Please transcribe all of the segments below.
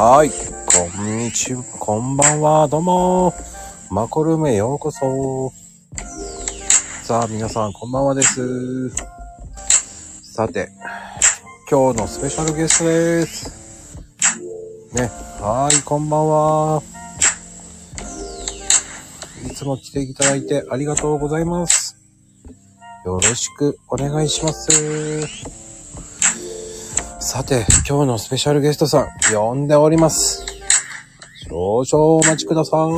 はい。こんにちは。こんばんは。どうも。マコルームへようこそ。さあ、皆さん、こんばんはです。さて、今日のスペシャルゲストです。ね。はい、こんばんは。いつも来ていただいてありがとうございます。よろしくお願いします。さて、今日のスペシャルゲストさん、呼んでおります。少々お待ちくださ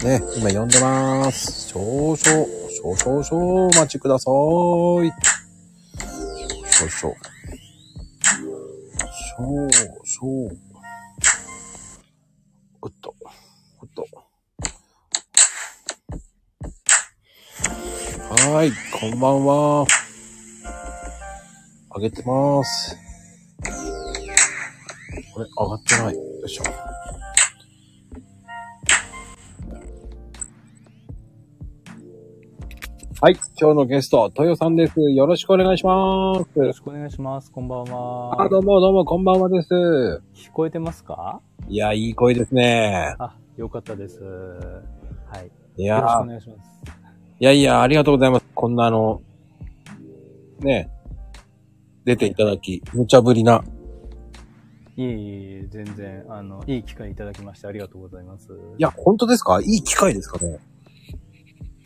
い。ね、今呼んでます。少々、少々、少々お待ちください。少々。少々。おっと、おっと。はーい、こんばんは。上げてます。これ、上がってない。よいしょ。はい、今日のゲスト、トヨさんです。よろしくお願いします。よろしくお願いします。こんばんは。あ、どうもどうも、こんばんはです。聞こえてますか？いや、いい声ですね。あ、よかったです。はい。いやよろしくおー願いします。いやいや、ありがとうございます。こんなあの、ね、出ていただき、無茶ぶりな。いえいえ全然、あの、いい機会いただきましてありがとうございます。いや、本当ですか？いい機会ですかね？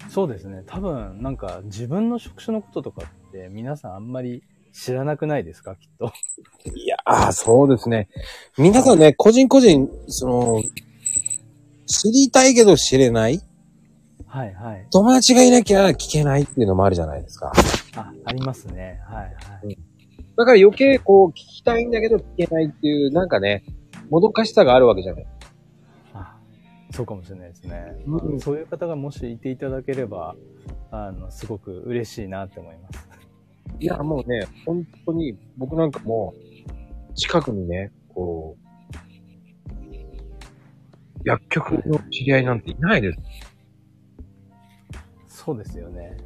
そうですね。多分、なんか、自分の職種のこととかって、皆さんあんまり知らなくないですか？きっと。いやー、そうですね。皆さんね、個人個人、その、知りたいけど知れないはいはい。友達がいなきゃ聞けないっていうのもあるじゃないですか。あ、ありますね。はいはい。だから余計こう、聞きたいんだけど聞けないっていう、なんかね、もどかしさがあるわけじゃない。あ、そうかもしれないですね。うんそういう方がもしいていただければ、あの、すごく嬉しいなって思います。いや、もうね、本当に僕なんかもう、近くにね、こう、薬局の知り合いなんていないです。そうですよね。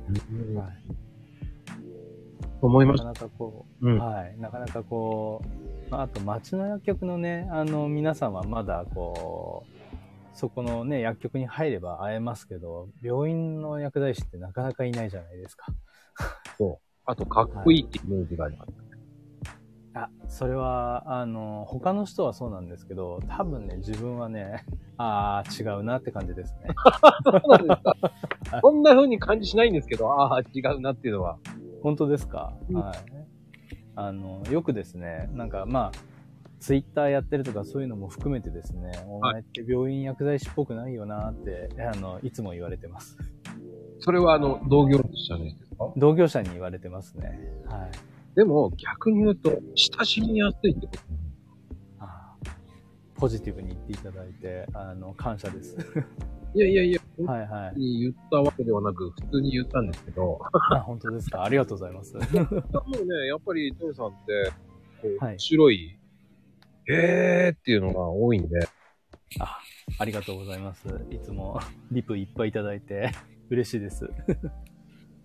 はい。思いました。なかなかこう、うん。はい。なかなかこう、まあ、あと町の薬局のね、あの、皆さんはまだこう、そこのね、薬局に入れば会えますけど、病院の薬剤師ってなかなかいないじゃないですか。あと、かっこいいってイメージがあります。あ、それは、あの、他の人はそうなんですけど、多分ね、自分はね、ああ、違うなって感じですね。そうなんですか。こんな風に感じしないんですけど、ああ、違うなっていうのは。本当ですか、うんはい。あの、よくですね、なんかまあ、ツイッターやってるとかそういうのも含めてですね、お前って病院薬剤師っぽくないよなって、あの、いつも言われてます。それは、あの、同業者ですか？同業者に言われてますね。はい。でも、逆に言うと、親しみやすいってこと？ポジティブに言っていただいて、あの、感謝です。いやいやいや、はいはい。に言ったわけではなく、普通に言ったんですけど、あ、本当ですか。ありがとうございます。もうね、やっぱり、トヨさんって、こう、はい面白い、へーっていうのが多いんで、あ、ありがとうございます。いつもリプいっぱいいただいて、嬉しいです。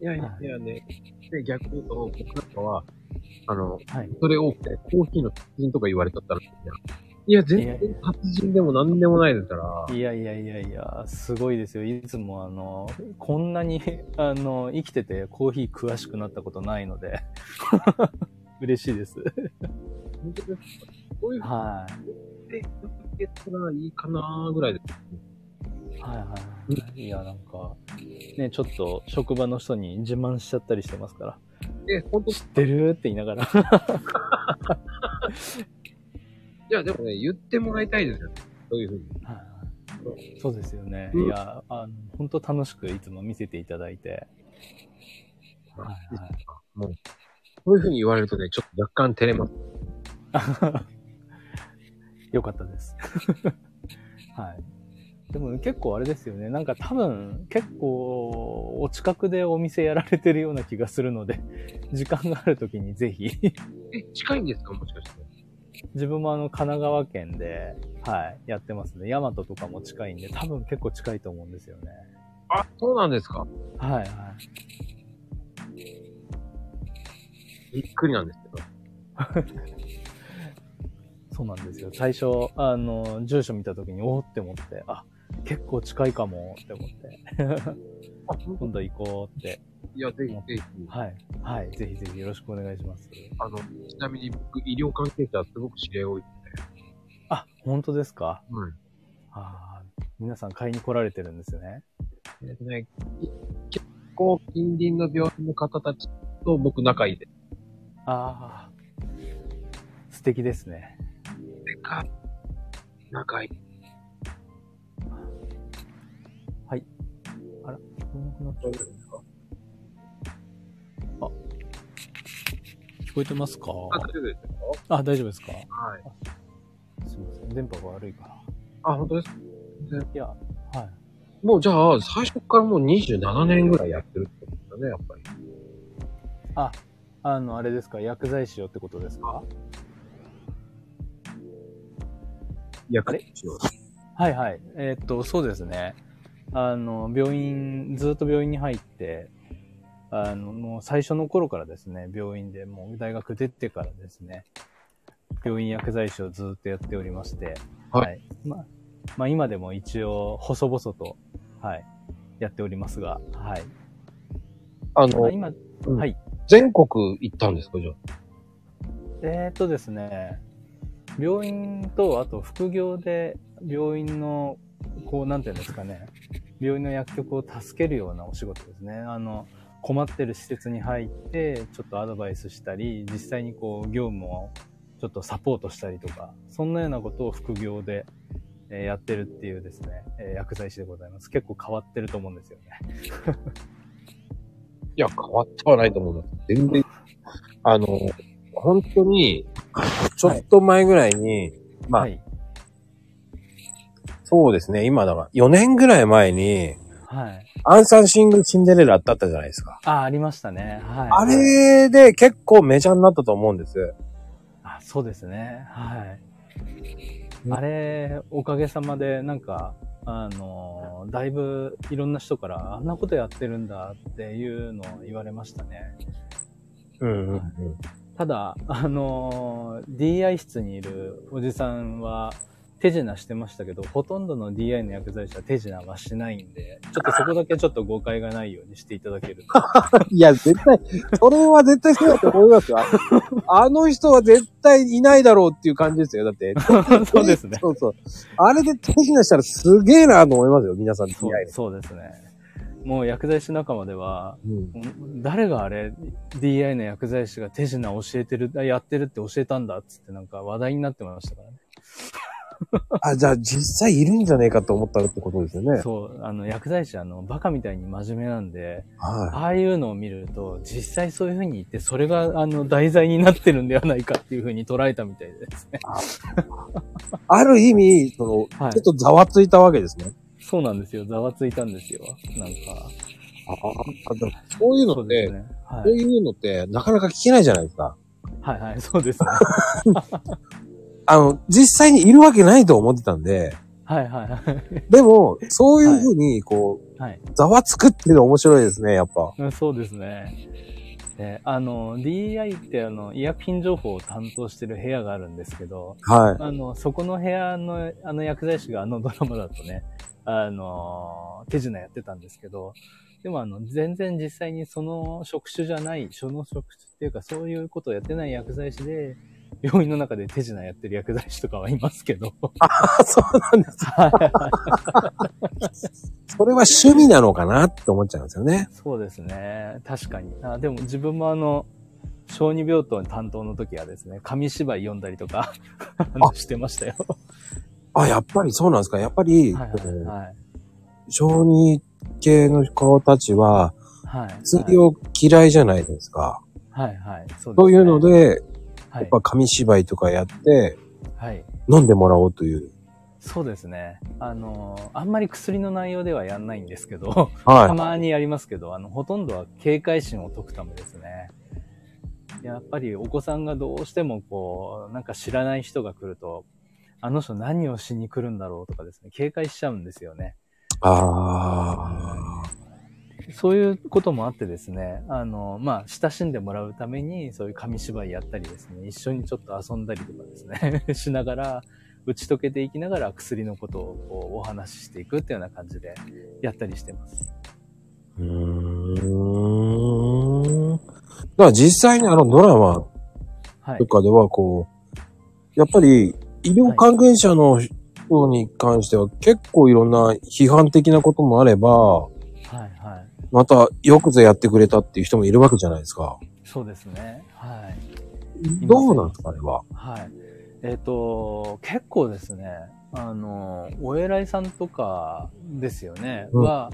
いやいやいやね、で逆に言うと、僕なんかは、あの、はい。それ多くて、コーヒーの達人とか言われちゃったら、いや、全然達人でも何でもないですから、いやいやいやいや、すごいですよ。いつもあの、こんなに、あの、生きててコーヒー詳しくなったことないので、嬉しいです。本当ですか？こういうはいけたらいいかなぐらいです。い。はいはい。いや、なんか、ね、ちょっと職場の人に自慢しちゃったりしてますから、え、本当知ってる？って言いながら。いや、でもね、言ってもらいたいですよね。そういうふうに。はいそうですよね。うんいや、あの、本当楽しくいつも見せていただいて。はいはいもう、そういうふうに言われるとね、ちょっと若干照れます。よかったです。はい。でも結構あれですよね。なんか多分結構お近くでお店やられてるような気がするので、時間がある時にぜひ。え、近いんですか？もしかして。自分もあの神奈川県で、はい、やってますね。大和とかも近いんで、多分結構近いと思うんですよね。あ、そうなんですか？はいはい。びっくりなんですけど。そうなんですよ。最初、あの、住所見たときに、おおって思って、あ、結構近いかもって思って、あ、今度行こうって。いや、ぜひぜひ。はい。はい。ぜひぜひよろしくお願いします。あの、ちなみに僕、医療関係者はすごく知り合い多いんで。あ、本当ですか？はい。あー皆さん買いに来られてるんですよね。えっとね、き結構近隣の病院の方たちと僕仲いいです。ああ、素敵ですね。でか、仲いい。なくなっちゃう聞こえてますか？あ、大丈夫ですよ。あ、大丈夫ですか？はい。すみません。電波が悪いから。あ、本当ですか？いや、はい。もうじゃあ、最初からもう27年ぐらいやってるってことだね、やっぱり。あ、あの、あれですか？薬剤師よってことですか？薬あれ？はいはい。えーっと、そうですね。あの、病院、ずっと病院に入って、あの、もう最初の頃からですね、病院でもう大学出てからですね、病院薬剤師をずっとやっておりまして、はいまあ、まあ今でも一応、細々と、はい、やっておりますが、はい。あの、まあ今、うんはい。全国行ったんですか、じゃあ？えー、っとですね、病院と、あと副業で病院の、こう、なんていうんですかね、病院の薬局を助けるようなお仕事ですね。あの、困ってる施設に入って、ちょっとアドバイスしたり、実際にこう、業務をちょっとサポートしたりとか、そんなようなことを副業で、えーやってるっていうですね、えー薬剤師でございます。結構変わってると思うんですよね。いや、変わってはないと思うんだ。全然。あの、本当に、ちょっと前ぐらいに、まあ、はい。そうですね、今だから、4年ぐらい前に、はい。アンサンシング・シンデレラってあったじゃないですか。あ、ありましたね。はい。あれで結構メジャーになったと思うんです。あそうですね。はい。あれ、おかげさまで、なんか、あの、だいぶいろんな人から、あんなことやってるんだっていうのを言われましたね。うんうんうん。ただ、あの、DI 室にいるおじさんは、手品してましたけど、ほとんどの DI の薬剤師は手品はしないんで、ちょっとそこだけちょっと誤解がないようにしていただけると。いや、絶対、それは絶対そうだと思いますよ。あの人は絶対いないだろうっていう感じですよ。だって。そうですね。そうそう。あれで手品したらすげえなと思いますよ。皆さん、そう DI そうですね。もう薬剤師仲間では、うん。誰があれ、DI の薬剤師が手品教えてる、あやってるって教えたんだっつってなんか話題になってましたからね。あ、じゃあ実際いるんじゃねえかと思ったってことですよね。そう、あの、薬剤師あの、バカみたいに真面目なんで、はああいうのを見ると、実際そういう風に言って、それがあの、題材になってるんではないかっていう風に捉えたみたいですね。い。ある意味、その、はいちょっとざわついたわけですね。そうなんですよ。ざわついたんですよ。なんか。ああ、でもそういうのって、そうね。はい。こういうのってなかなか聞けないじゃないですか。はいはい、そうですね。あの、実際にいるわけないと思ってたんで、はいはいはい。でも、そういうふうに、こう、はい。ざわつくっていうの面白いですね、やっぱ。うんそうですね。で、あの、DI ってあの、医薬品情報を担当してる部屋があるんですけど、はい。あの、そこの部屋の、あの薬剤師があのドラマだとね、あの、手品やってたんですけど、でもあの、全然実際にその職種じゃない、その職種っていうかそういうことをやってない薬剤師で、病院の中で手品やってる薬剤師とかはいますけど。あ、そうなんです。それは趣味なのかなって思っちゃうんですよね。そうですね。確かに。あでも自分もあの、小児病棟担当の時はですね、紙芝居読んだりとかしてましたよ。あ、やっぱりそうなんですか。やっぱり、はいはいこうはい。小児系の子たちは、はい。薬を嫌いじゃないですか。はいはい。そうねそういうの、で、はい。やっぱ紙芝居とかやって、はい。飲んでもらおうという。そうですね。あの、あんまり薬の内容ではやんないんですけど、たはまにやりますけど、あの、ほとんどは警戒心を解くためですね。やっぱりお子さんがどうしてもこう、なんか知らない人が来ると、あの人何をしに来るんだろうとかですね、警戒しちゃうんですよね。い。ああ。そういうこともあってですね、あの、まあ、親しんでもらうために、そういう紙芝居やったりですね、一緒にちょっと遊んだりとかですね、しながら、打ち解けていきながら薬のことをお話ししていくっていうような感じでやったりしてます。うーん。だから実際にあのドラマはいと。かではこう、やっぱり医療関係者の人に関しては結構いろんな批判的なこともあれば、はいはい。またよくぞやってくれたっていう人もいるわけじゃないですか。そうですね。はい。どうなんですか、あれは？はい。えっ、と、結構ですね、あの、お偉いさんとかですよね、うんは、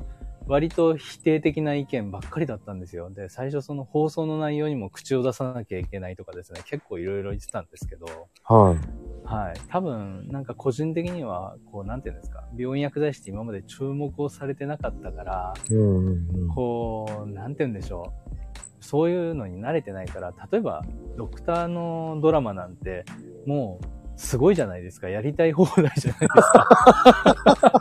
割と否定的な意見ばっかりだったんですよ。で、最初その放送の内容にも口を出さなきゃいけないとかですね、結構いろいろ言ってたんですけど、はい。はい。多分、なんか個人的には、こう、なんていうんですか、病院薬剤師って今まで注目をされてなかったから、うんうんうん。こう、なんて言うんでしょう。そういうのに慣れてないから、例えば、ドクターのドラマなんて、もう、すごいじゃないですか。やりたい放題じゃないですか。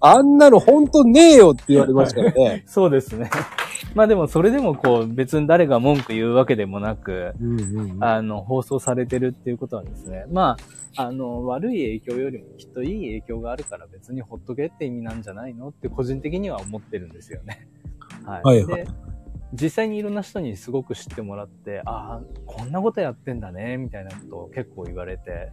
あんなの本当ねえよって言われましたからね。そうですね。まあでも、それでもこう、別に誰が文句言うわけでもなく、うんうんうん。あの、放送されてるっていうことはですね、まあ、あの、悪い影響よりもきっといい影響があるから別にほっとけって意味なんじゃないのって個人的には思ってるんですよね。はい。はいはいで、実際にいろんな人にすごく知ってもらって、ああ、こんなことやってんだね、みたいなことを結構言われて、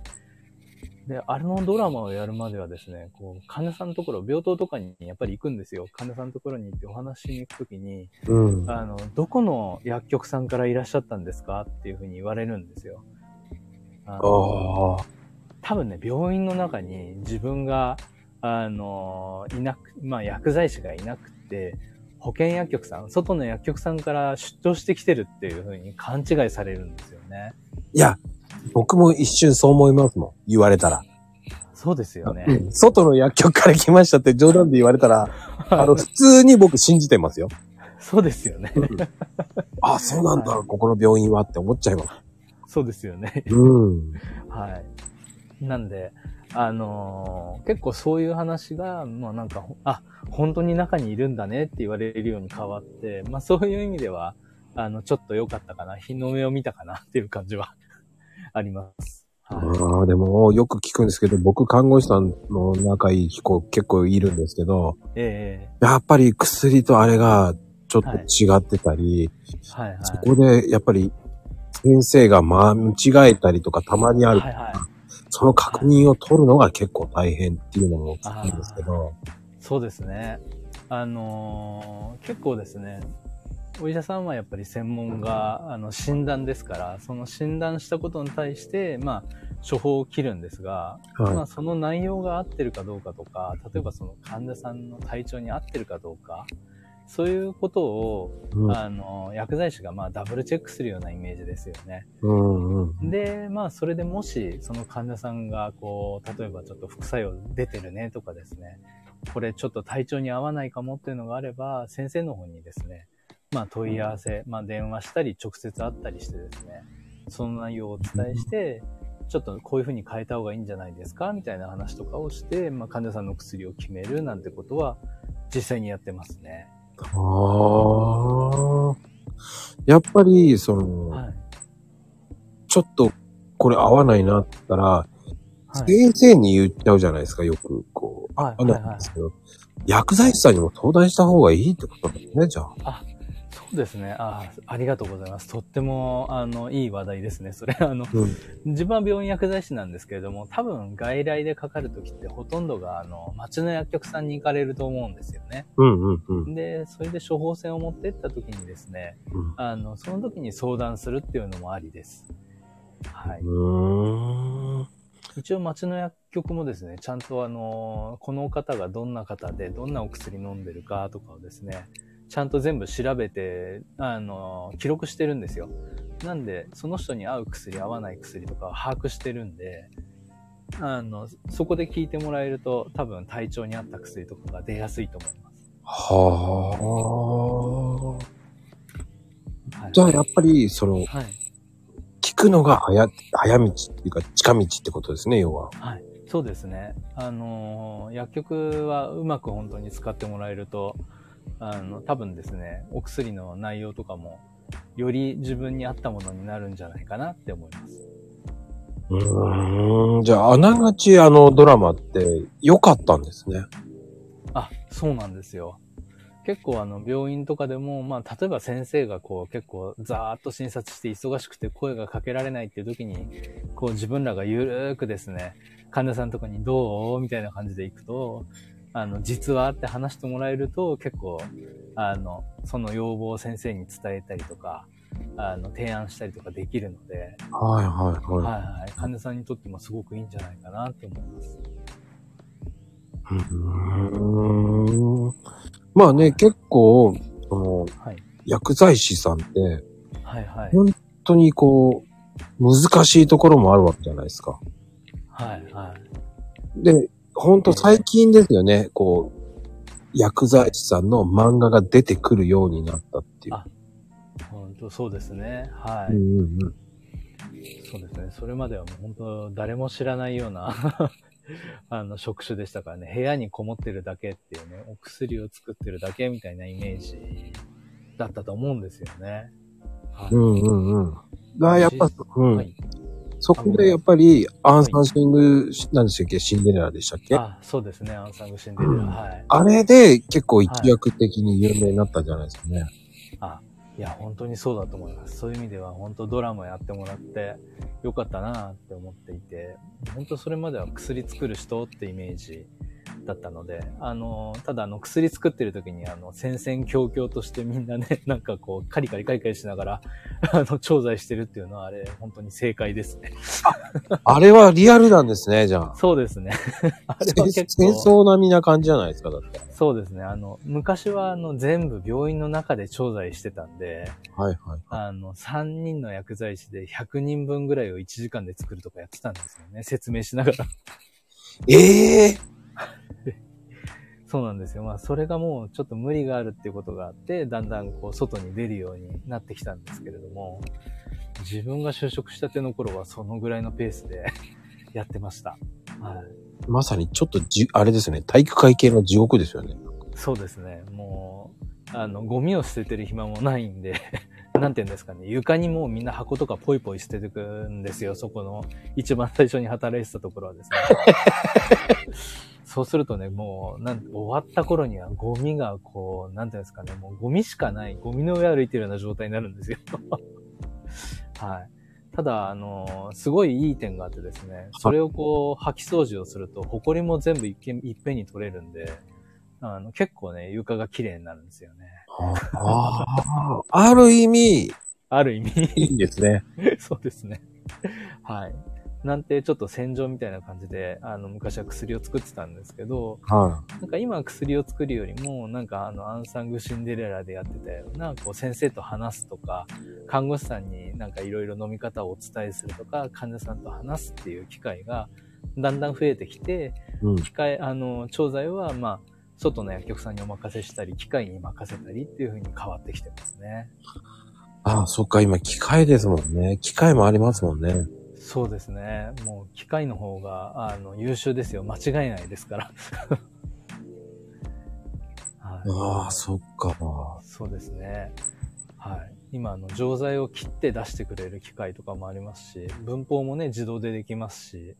で、あれのドラマをやるまではですね、こう、患者さんのところ、病棟とかにやっぱり行くんですよ。患者さんのところに行ってお話ししに行くときに、うん。あの、どこの薬局さんからいらっしゃったんですか？っていうふうに言われるんですよ。あの。多分ね、病院の中に自分が、あの、いなく、まあ、薬剤師がいなくて、保健薬局さん、外の薬局さんから出張してきてるっていうふうに勘違いされるんですよね。いや、僕も一瞬そう思いますもん。言われたら。そうですよね。うん外の薬局から来ましたって冗談で言われたら、あの、普通に僕信じてますよ。そうですよね。あ、そうなんだ、ここの病院はって思っちゃいます。そうですよね。うん。はい。なんで、あのー結構そういう話が、まあなんか、あ、本当に中にいるんだねって言われるように変わって、まあそういう意味では、あの、ちょっと良かったかな、日の目を見たかなっていう感じはあります。はい。ああ、でも、よく聞くんですけど、僕、看護師さんの仲いい子結構いるんですけど、えやっぱり薬とあれがちょっと違ってたり、えはいはい。そこで、やっぱり、先生が間違えたりとかたまにある、はいはい。その確認を取るのが結構大変っていうのも聞くんですけど、そうですね。あのー結構ですね、お医者さんはやっぱり専門が、あの、診断ですから、その診断したことに対して、まあ、処方を切るんですが、はいまあ、その内容が合ってるかどうかとか、例えばその患者さんの体調に合ってるかどうか、そういうことを、うんあの、薬剤師がまあダブルチェックするようなイメージですよね。うんうん。で、まあ、それでもし、その患者さんが、こう、例えばちょっと副作用出てるねとかですね、これちょっと体調に合わないかもっていうのがあれば、先生の方にですね、まあ、問い合わせ、まあ、電話したり、直接会ったりしてですね、その内容をお伝えして、ちょっとこういうふうに変えた方がいいんじゃないですか？みたいな話とかをして、まあ、患者さんの薬を決めるなんてことは、実際にやってますね。ああ。やっぱり、その、はい。ちょっと、これ合わないなって言ったら、はい。先生に言っちゃうじゃないですか、よく、こう。はいあなんですけど、薬剤師さんにも相談した方がいいってことですね、じゃあ。そうですね。あありがとうございます。とっても、あの、いい話題ですね。それ、あの、うん。自分は病院薬剤師なんですけれども、多分外来でかかるときってほとんどが、あの、町の薬局さんに行かれると思うんですよね。うんうんうん。で、それで処方箋を持ってったときにですね、うんあの、その時に相談するっていうのもありです。はい。うーん。一応町の薬局もですね、ちゃんとあの、この方がどんな方で、どんなお薬飲んでるかとかをですね、ちゃんと全部調べて、あの、記録してるんですよ。なんで、その人に合う薬、合わない薬とかを把握してるんで、あの、そこで聞いてもらえると、多分体調に合った薬とかが出やすいと思います。はあ。はい、じゃあ、やっぱり、その、はい。聞くのが早、早道っていうか、近道ってことですね、要は。はい。そうですね。あのー薬局はうまく本当に使ってもらえると、あの、多分ですね、お薬の内容とかも、より自分に合ったものになるんじゃないかなって思います。うーん。じゃあ、あながちあのドラマって良かったんですね。あ、そうなんですよ。結構あの病院とかでも、まあ例えば先生がこう結構ザーッと診察して忙しくて声がかけられないっていう時に、こう自分らがゆるーくですね、患者さんとかにどう？みたいな感じで行くと、あの、実はって話してもらえると結構、あの、その要望を先生に伝えたりとか、あの、提案したりとかできるので、はいはいはい。はいはい、患者さんにとってもすごくいいんじゃないかなって思います。うーん。まあね、結構、その、はい。薬剤師さんって、はいはい。本当にこう、難しいところもあるわけじゃないですか。はいはい。で、本当最近ですよね、こう、薬剤師さんの漫画が出てくるようになったっていう。あ本当そうですね。はい。うんうんうん。そうですね。それまではもう本当誰も知らないような あの職種でしたからね。部屋にこもってるだけっていうね、お薬を作ってるだけみたいなイメージだったと思うんですよね。はい。うんうんうん。が、やっぱ、うん。はい。そこでやっぱり、アンサンシング、なんでしたっけ？シンデレラでしたっけ？ああ、そうですね。アンサングシンデレラ。うんはい。れで結構一躍的に有名になったんじゃないですかね。あ、いや、本当にそうだと思います。そういう意味では、本当ドラマやってもらってよかったなって思っていて、本当それまでは薬作る人ってイメージだったので、あの、ただあの、薬作ってる時に、あの、戦々恐々としてみんなね、なんかこう、カリカリカリカリしながら、あの、調剤してるっていうのは、あれ、本当に正解ですね。あれはリアルなんですね、じゃあ。そうですね。あれは結戦構、争並みな感じじゃないですか、だって。そうですね。あの、昔はあの、全部病院の中で調剤してたんで、はいはい。あの、3人の薬剤師で100人分ぐらいを1時間で作るとかやってたんですよね。説明しながら。ええそうなんですよ。まあ、それがもうちょっと無理があるっていうことがあって、だんだんこう、外に出るようになってきたんですけれども、自分が就職したての頃はそのぐらいのペースで やってました。はい。まさにちょっとじ、あれですね、体育会系の地獄ですよね。そうですね。もう、あの、ゴミを捨ててる暇もないんで、なんて言うんですかね。床にもうみんな箱とかポイポイ捨ててくんですよ。そこの一番最初に働いてたところはですね。そうするとね、もう、なん終わった頃にはゴミがこう、なんていうんですかね。もうゴミしかない、ゴミの上歩いてるような状態になるんですよ。はい。ただ、あの、すごいいい点があってですね、それをこう、掃き掃除をすると、ホコリも全部いっけいっぺんに取れるんで、あの、結構ね、床が綺麗になるんですよね。ああ、ある意味、ある意味。いいんですね。そうですね。はい。なんて、ちょっと戦場みたいな感じで、あの、昔は薬を作ってたんですけど、はなんか今は薬を作るよりも、なんかあの、アンサングシンデレラでやってたような、こう、先生と話すとか、看護師さんになんかいろいろ飲み方をお伝えするとか、患者さんと話すっていう機会が、だんだん増えてきて、い。うん。機械、あの、調剤は、まあ、外の薬局さんにお任せしたり、機械に任せたりっていう風に変わってきてますね。ああ、そっか、今、機械ですもんね。機械もありますもんね。そうですね。もう機械の方が、あの、優秀ですよ。間違いないですから。はい。ああ、そっか。そうですね。はい。今、あの、錠剤を切って出してくれる機械とかもありますし、文法もね、自動でできますし、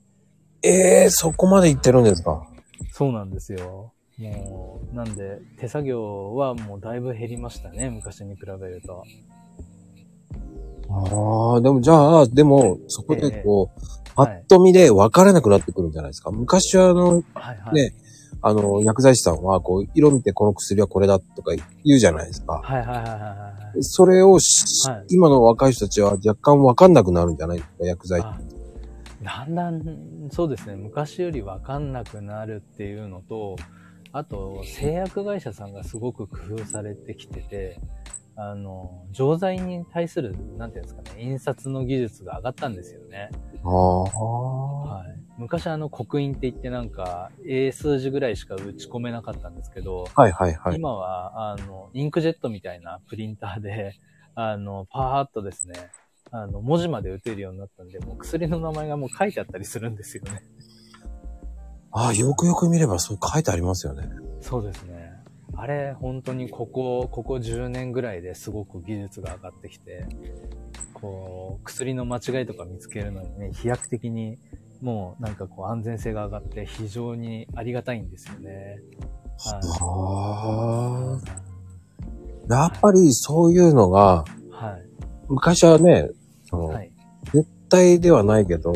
ええそこまで行ってるんですか？そうなんですよ。もう、なんで、手作業はもうだいぶ減りましたね、昔に比べると。ああ、でもじゃあ、でも、そこでこう、パはいッと見で分からなくなってくるんじゃないですか。昔はあの、はいはい。ねあの、薬剤師さんは、こう、色見てこの薬はこれだとか言うじゃないですか。はいはいはいはいはい。それをし、はい今の若い人たちは若干分かんなくなるんじゃないですか、薬剤。あだんだん、そうですね、昔より分かんなくなるっていうのと、あと、製薬会社さんがすごく工夫されてきてて、あの、錠剤に対する、なんていうんですかね、印刷の技術が上がったんですよね。ああ。はい。昔あの、刻印って言ってなんか、英数字ぐらいしか打ち込めなかったんですけど、はいはいはい。今は、あの、インクジェットみたいなプリンターで、あの、パーッとですね、あの、文字まで打てるようになったんで、もう薬の名前がもう書いてあったりするんですよね。ああ、よくよく見ればそう書いてありますよね。そうですね。あれ、本当にここ、ここ10年ぐらいですごく技術が上がってきて、こう、薬の間違いとか見つけるのにね、飛躍的にもうなんかこう安全性が上がって非常にありがたいんですよね。はあ。やっぱりそういうのが、はい。昔はね、その、はい。絶対ではないけど、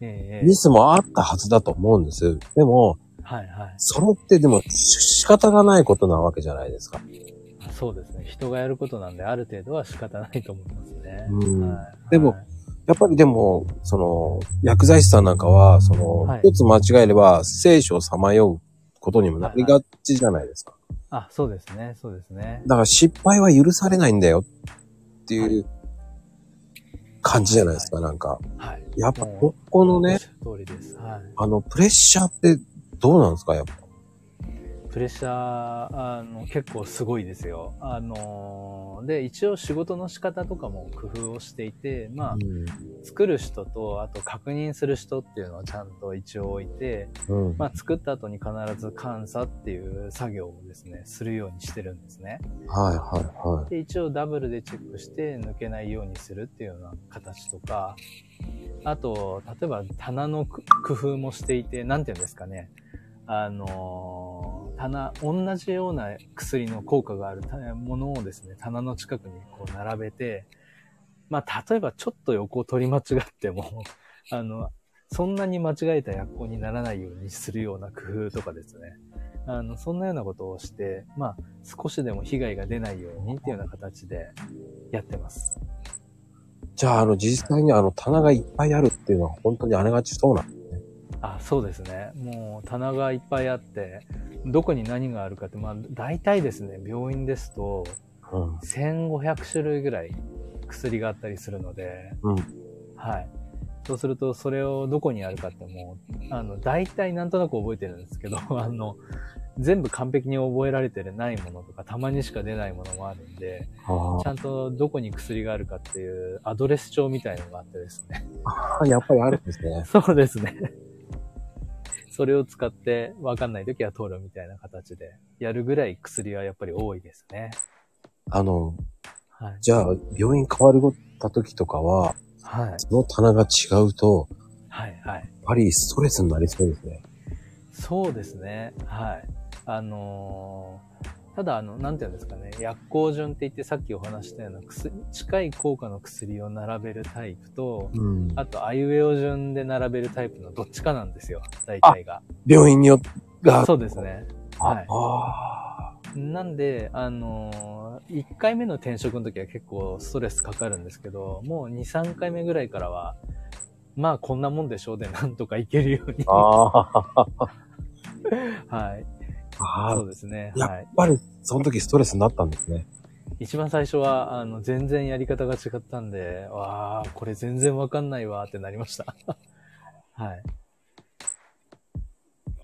ええミスもあったはずだと思うんです。でも、はいはい。それってでもし仕方がないことなわけじゃないですか。そうですね。人がやることなんで、ある程度は仕方ないと思いますね。うんはいでもはいやっぱりでも、その、薬剤師さんなんかは、その、はい一つ間違えれば、聖書をさまようことにもなりがちじゃないですか。あ、そうですね。そうですね。だから失敗は許されないんだよっていう感じじゃないですか、なんか。はい。やっぱ、ここのね、おっしゃる通りです。はい。あの、プレッシャーってどうなんですか、やっぱ。プレッシャー、あの、結構すごいですよ。あの、で、一応仕事の仕方とかも工夫をしていて、まあ、作る人と、あと確認する人っていうのはちゃんと一応置いて、うん。うん。まあ、作った後に必ず監査っていう作業をですね、するようにしてるんですね。はいはいはい。で、一応ダブルでチェックして抜けないようにするっていうような形とか、あと、例えば棚のく工夫もしていて、なんていうんですかね。あのー棚、同じような薬の効果があるものをですね、棚の近くにこう並べて、まあ、例えばちょっと横を取り間違っても、あの、そんなに間違えた薬効にならないようにするような工夫とかですね。あの、そんなようなことをして、まあ、少しでも被害が出ないようにっていうような形でやってます。じゃあ、あの、実際にあの、棚がいっぱいあるっていうのは本当にあれがちそうなん。あ、そうですね。もう棚がいっぱいあって、どこに何があるかって、まあ、大体ですね、病院ですと、うん。1500種類ぐらい薬があったりするので、うんはい。そうすると、それをどこにあるかってもう、あの、大体なんとなく覚えてるんですけど、あの、全部完璧に覚えられてないものとか、たまにしか出ないものもあるんで、あちゃんとどこに薬があるかっていうアドレス帳みたいのがあってですね。あ、やっぱりあるんですね。そうですね。それを使って分かんない時は取るみたいな形でやるぐらい薬はやっぱり多いですね。あの、はい。じゃあ、病院変わるった時とかは、はい。その棚が違うと、はい。はい。やっぱりストレスになりそうですね。そうですね。はい。あのーただ、あの、なんていうんですかね、薬効順って言ってさっきお話したような薬、近い効果の薬を並べるタイプと、うん。あと、あいうえお順で並べるタイプのどっちかなんですよ、大体が。病院によってが、そうですね。はい。なんで、あのー、1回目の転職の時は結構ストレスかかるんですけど、もう2、3回目ぐらいからは、まあこんなもんでしょうでなんとかいけるように。はい。ああそう。ですね。やっはい。ぱり、その時ストレスになったんですね。一番最初は、あの、全然やり方が違ったんで、わあ、これ全然わかんないわーってなりました。はい。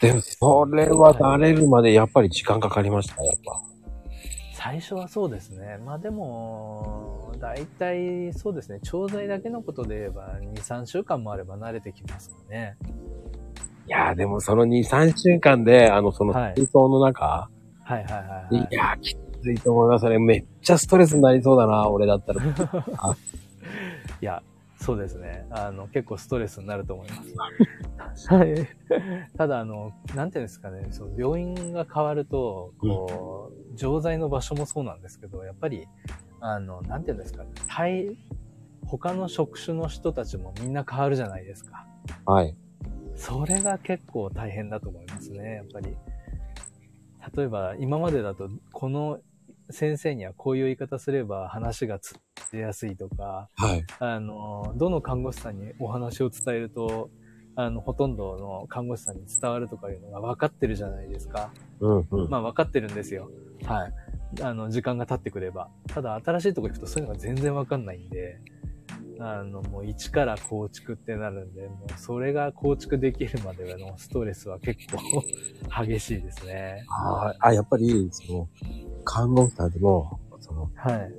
でも、それは慣れるまでやっぱり時間かかりました、やっぱ。最初はそうですね。まあでも、大体そうですね。調剤だけのことで言えば、2、3週間もあれば慣れてきますかね。いやーでもその2、3週間で、あの、そのはい水槽の中、はいはいはい、はい。い、やーきついと思いますね。めっちゃストレスになりそうだな、俺だったら。いや、そうですね。あの、結構ストレスになると思います。はい。ただ、あの、なんていうんですかね、その病院が変わると、こう、錠剤の場所もそうなんですけど、やっぱり、あの、なんていうんですかね、対、他の職種の人たちもみんな変わるじゃないですか。はい。それが結構大変だと思いますね、やっぱり。例えば、今までだと、この先生にはこういう言い方すれば話がつりやすいとか、はい。あの、どの看護師さんにお話を伝えると、あの、ほとんどの看護師さんに伝わるとかいうのが分かってるじゃないですか。うんうん。まあ分かってるんですよ。はい。あの、時間が経ってくれば。ただ、新しいとこ行くとそういうのが全然分かんないんで、あの、もう一から構築ってなるんで、もうそれが構築できるまでのストレスは結構 激しいですね。はい。あ、やっぱり、その、看護師さんでも、その、はい。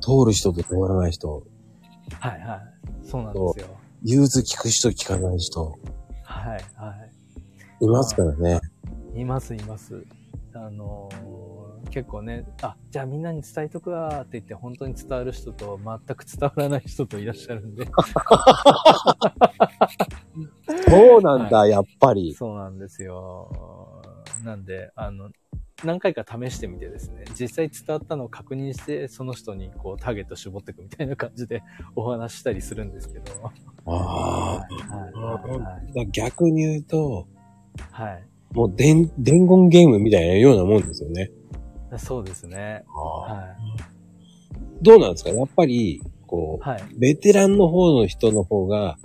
通る人と通らない人、はいはい。そうなんですよ。融通聞く人聞かない人、はいはい。いますからね。います、います。あのー結構ね、あ、じゃあみんなに伝えとくわーって言って本当に伝わる人と全く伝わらない人といらっしゃるんで。そうなんだ、やっぱり。そうなんですよ。なんで、あの、何回か試してみてですね、実際伝わったのを確認して、その人にこうターゲット絞っていくみたいな感じで お話ししたりするんですけど。あはいあ。逆に言うと、はい。もう伝、伝言ゲームみたいなようなもんですよね。はい。そうですね。はどうなんですか？やっぱり、こい。はい。う、ベテランの方の人の方が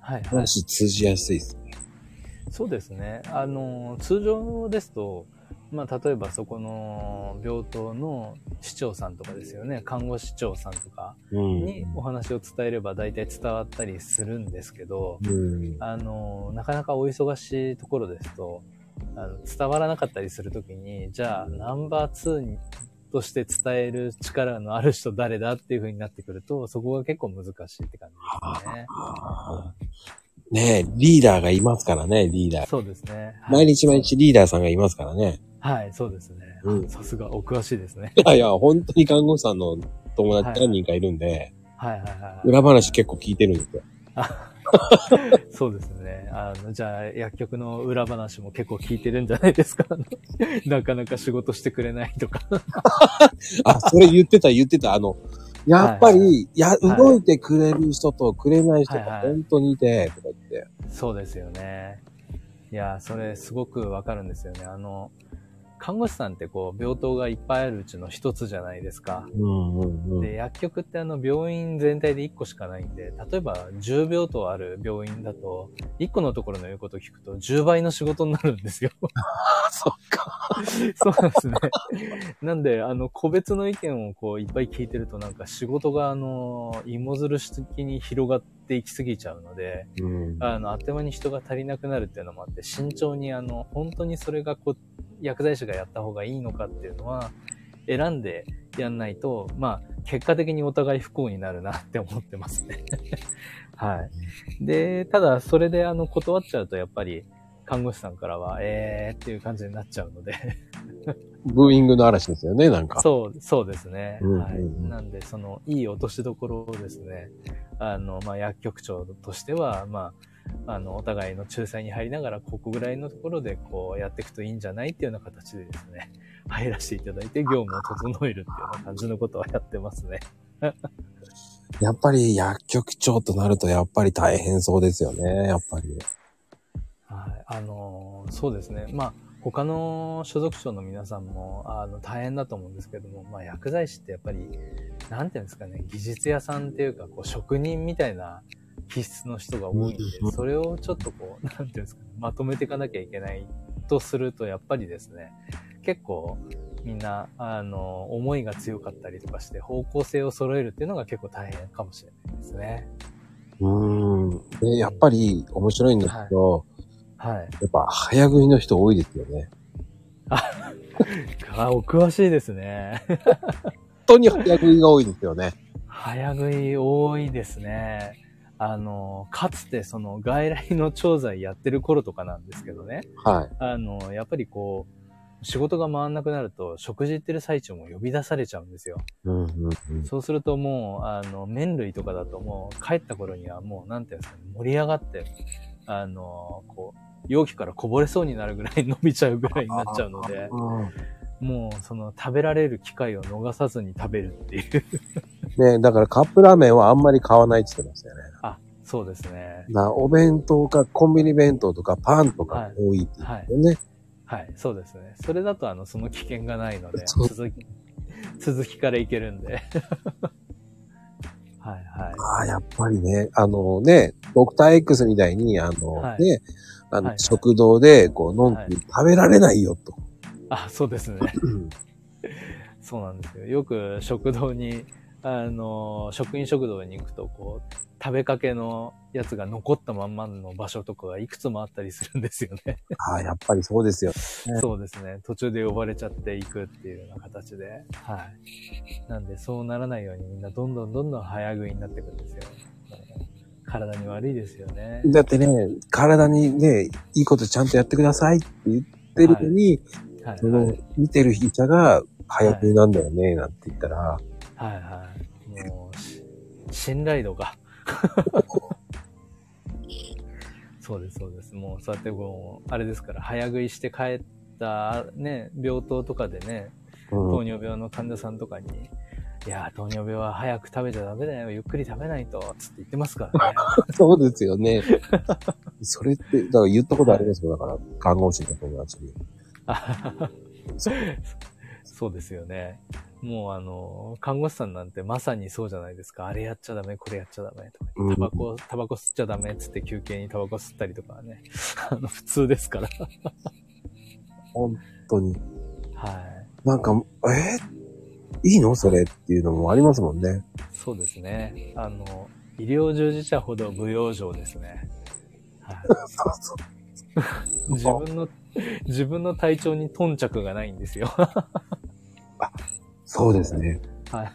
はい。はい。話通じやすいですね。そうですね。あの、通常ですと、まあ、例えばそこの病棟の市長さんとかですよね。看護師長さんとかうん。にお話を伝えれば大体伝わったりするんですけど、うん。あの、なかなかお忙しいところですと、あの伝わらなかったりするときに、じゃあナンバー2にとして伝える力のある人誰だっていう風になってくると、そこが結構難しいって感じですね。ねえ、リーダーがいますからね、リーダー。そうですね。はい毎日毎日リーダーさんがいますからね。はい、そうですね。うんさすがお詳しいですね。いやいや、本当に看護師さんの友達何人かいるんで、はいはいはい。裏話結構聞いてるんですよ。そうですね。あの、じゃあ、薬局の裏話も結構聞いてるんじゃないですか。なかなか仕事してくれないとか。あ、それ言ってた言ってた。あの、やっぱり、はいや、はい動いてくれる人とくれない人がはいはい本当にいて、とか言って。そうですよね。いや、それすごくわかるんですよね。あの、看護師さんってこう、病棟がいっぱいあるうちの一つじゃないですか。うんうんうん。で、薬局ってあの、病院全体で1個しかないんで、例えば10病棟ある病院だと、1個のところの言うことを聞くと10倍の仕事になるんですよ。そっか。そうなんですね。なんで、あの、個別の意見をこう、いっぱい聞いてると、なんか仕事が、あの、芋づるし的に広がっていきすぎちゃうので、うん。あの、あっという間に人が足りなくなるっていうのもあって、慎重に、あの、本当にそれがこう、薬剤師がやった方がいいのかっていうのは、選んでやんないと、まあ、結果的にお互い不幸になるなって思ってますね。はい。で、ただ、それで、あの、断っちゃうと、やっぱり、看護師さんからは、えーっていう感じになっちゃうので、ブーイングの嵐ですよね、なんか。そう、そうですね。うんうんうんはい。なんで、その、いい落としどころをですね、あの、まあ、薬局長としては、まあ、あの、お互いの仲裁に入りながら、ここぐらいのところで、こう、やっていくといいんじゃないっていうような形でですね、入らせていただいて、業務を整えるっていうような感じのことはやってますね。やっぱり薬局長となるとやっぱり大変そうですよね、やっぱり。はい。あの、そうですね。まあ、他の所属長の皆さんも、あの、大変だと思うんですけども、まあ、薬剤師ってやっぱり、なんていうんですかね、技術屋さんっていうか、こう、職人みたいな気質の人が多いんでそれをちょっとこう、なんていうんですかね、まとめていかなきゃいけないとすると、やっぱりですね、結構、みんな、あの、思いが強かったりとかして、方向性を揃えるっていうのが結構大変かもしれないですね。うーん。で、やっぱり面白いんですけど、はい。やっぱ早食いの人多いですよね。あ、お詳しいですね。本当に早食いが多いですよね。早食い多いですね。あの、かつてその外来の調剤やってる頃とかなんですけどね。はい。あの、やっぱりこう、仕事が回んなくなると食事行ってる最中も呼び出されちゃうんですよ。うんうんうん。そうするともう、あの、麺類とかだともう帰った頃にはもう、なんていうんですかね、盛り上がって、あの、こう、容器からこぼれそうになるぐらい伸びちゃうぐらいになっちゃうので、もうその食べられる機会を逃さずに食べるっていう。ねだからカップラーメンはあんまり買わないって言ってましたよね。あ、そうですね。な、お弁当かコンビニ弁当とかパンとか多いって言ってね。はい、そうですね。それだと、あの、その危険がないので、続き、続きからいけるんで。はい、はい。ああ、やっぱりね、あのね、ドクター X みたいに、あの、はいね、あの、はいはい食堂で、こう、のんきに食べられないよと。あ、そうですね。そうなんですよ。よく食堂に、あの、職員食堂に行くと、こう、食べかけのやつが残ったまんまの場所とかがいくつもあったりするんですよね。ああ、やっぱりそうですよ。ねそうですね。途中で呼ばれちゃっていくっていうような形で。はい。なんで、そうならないようにみんなどんどんどんどん早食いになっていくんですよ。体に悪いですよね。だってね、体にね、いいことちゃんとやってくださいって言ってるのに、はい。その、見てる医者が、早食いなんだよね、なんて言ったら、はいはい。もう、し信頼度が。そうです、そうです。もう、そうやってこう、あれですから、早食いして帰った、ね、病棟とかでね、うん糖尿病の患者さんとかに、いやー、糖尿病は早く食べちゃダメだよ、ゆっくり食べないと、つって言ってますからね。そうですよね。それって、だから言ったことありますよ。だから、看護師の友達に。そ うそうですよね。もうあの、看護師さんなんてまさにそうじゃないですか。あれやっちゃダメ、これやっちゃダメとか。うんタバコ、タバコ吸っちゃダメっつって休憩にタバコ吸ったりとかはね。あの、普通ですから。本当に。はい。なんか、えいいの？それっていうのもありますもんね。そうですね。あの、医療従事者ほど不養生ですね。はい。そうそう。自分の、自分の体調に頓着がないんですよ。そうですね。はい。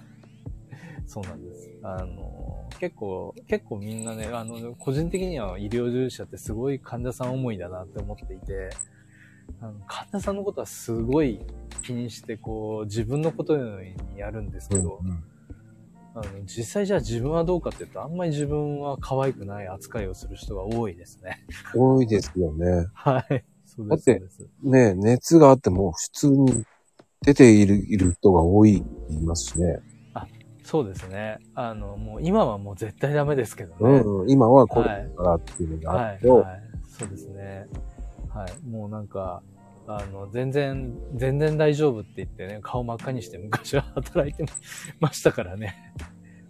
そうなんです。あの、結構、結構みんなね、あの、個人的には医療従事者ってすごい患者さん思いだなって思っていて、あの患者さんのことはすごい気にして、こう、自分のことのようにやるんですけど、うんあの実際じゃあ自分はどうかっていうと、あんまり自分は可愛くない扱いをする人が多いですね。多いですよね。はい。そうです、だって。ね熱があっても普通に出ているいる人が多いって言いますしね。そうですね。あの、もう今はもう絶対ダメですけどうね。んうん、今はコロナだからっていうのがあはい、るけど、はい。そうですね。はい。もうなんか、あの、全然、全然大丈夫って言ってね、顔真っ赤にして昔は働いてましたからね。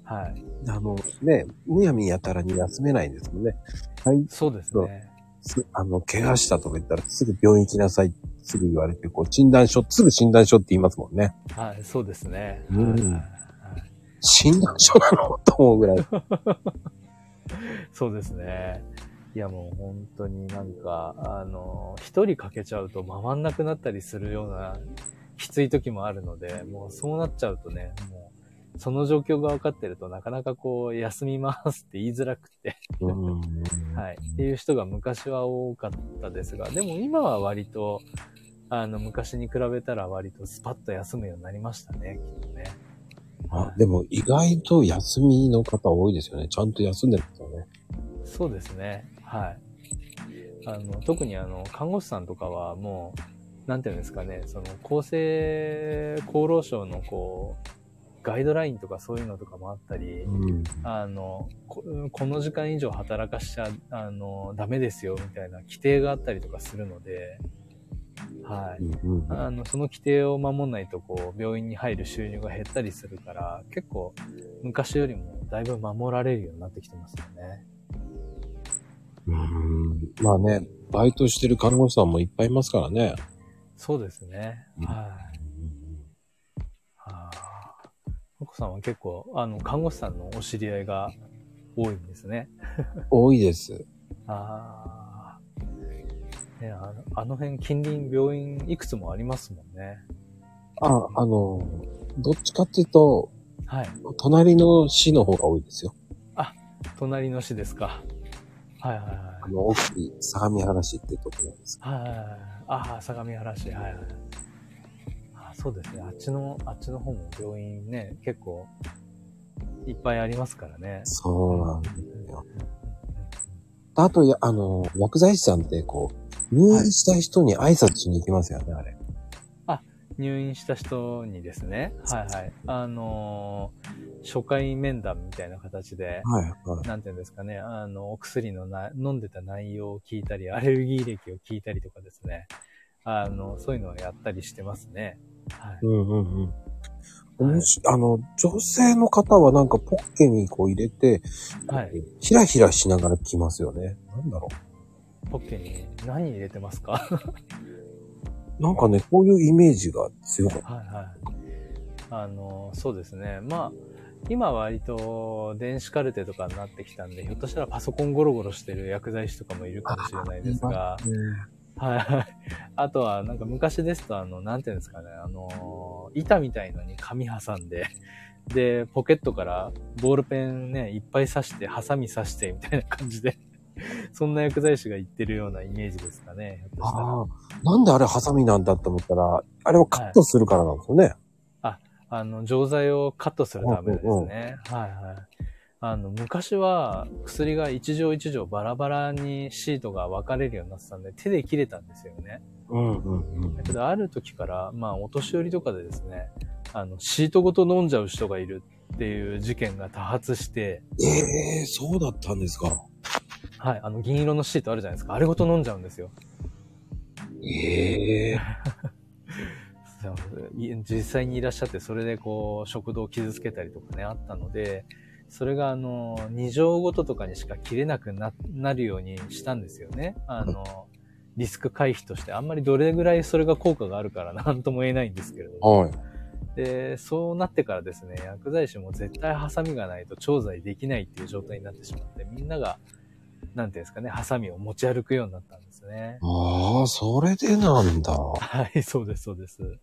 はい。あのね、むやみやたらに休めないんですもんね。はい、そうですね。すあの、怪我したとか言ったらすぐ病院行きなさいすぐ言われて、こう、診断書、すぐ診断書って言いますもんね。はい、そうですね。うんはいはいはい診断書なの？と思うぐらい。そうですね。いやもう本当になんか、あの、一人かけちゃうと回んなくなったりするようなきつい時もあるので、もうそうなっちゃうとね、もうその状況が分かってるとなかなかこう、休みますって言いづらくて、うんはい。っていう人が昔は多かったですが、でも今は割と、あの、昔に比べたら割とスパッと休むようになりましたね、きっとね。あでも意外と休みの方多いですよね。ちゃんと休んでるんですよね。そうですね。はい。あの、特にあの、看護師さんとかはもう、なんていうんですかね、その、厚生、厚労省のこう、ガイドラインとかそういうのとかもあったり、うん。あの、ここの時間以上働かしちゃ、あの、ダメですよ、みたいな規定があったりとかするので、はい。あの、その規定を守んないと、こう、病院に入る収入が減ったりするから、結構、昔よりもだいぶ守られるようになってきてますよね。うんまあね、バイトしてる看護師さんもいっぱいいますからね。そうですね。うんはい。はあ。まこさんは結構、あの、看護師さんのお知り合いが多いんですね。多いです。ああ。ね、あのあの辺、近隣病院いくつもありますもんね。あ、あの、どっちかっていうと、はい。隣の市の方が多いですよ。隣の市ですか。はいはいはい。あの、大きい相模原市ってとこなんです。はいはいはい。ああ、相模原市。はいはい。あそうですね。あっちの、あっちの方も病院ね、結構、いっぱいありますからね。そうなんですよ。あと、やあの、薬剤師さんって、こう、入院した人に挨拶しに行きますよね、あれ。入院した人にですね、はいはい。あのー初回面談みたいな形で、はい、はい。なんていうんですかね、あの、お薬のな、飲んでた内容を聞いたり、アレルギー歴を聞いたりとかですね、あの、そういうのをやったりしてますね。はい。うんうんうん。もしあの、女性の方はなんかポッケにこう入れて、はい。ひらひらしながら来ますよね。なんだろポッケに何入れてますか？う。なんかね、こういうイメージが強かった。はいはい。あの、そうですね。まあ、今は割と電子カルテとかになってきたんで、ひょっとしたらパソコンゴロゴロしてる薬剤師とかもいるかもしれないですが、はいはい。あとは、なんか昔ですと、あの、なんていうんですかね、あの、板みたいのに紙挟んで、で、ポケットからボールペンね、いっぱい刺して、ハサミ刺して、みたいな感じで、そんな薬剤師が言ってるようなイメージですかね。ああ、なんであれハサミなんだって思ったら、あれをカットするからなんですよね。あの、錠剤をカットするためですね。はいはい。あの、昔は薬が一錠一錠バラバラにシートが分かれるようになってたんで、手で切れたんですよね。うんうんうんだけど、ある時から、まあ、お年寄りとかでですね、あの、シートごと飲んじゃう人がいるっていう事件が多発して、ええそうだったんですか。はい、あの、銀色のシートあるじゃないですか。あれごと飲んじゃうんですよ。ええ そうい実際にいらっしゃって、それでこう、食道を傷つけたりとかね、あったので、それがあの、2錠ごととかにしか切れなくななるようにしたんですよね。あの、リスク回避として、あんまりどれぐらいそれが効果があるからなんとも言えないんですけれども。はい。で、そうなってからですね、薬剤師も絶対ハサミがないと調剤できないっていう状態になってしまって、みんなが、なんていうんですかね、ハサミを持ち歩くようになったんですね。ああ、それでなんだ。はい、そうです、そうです。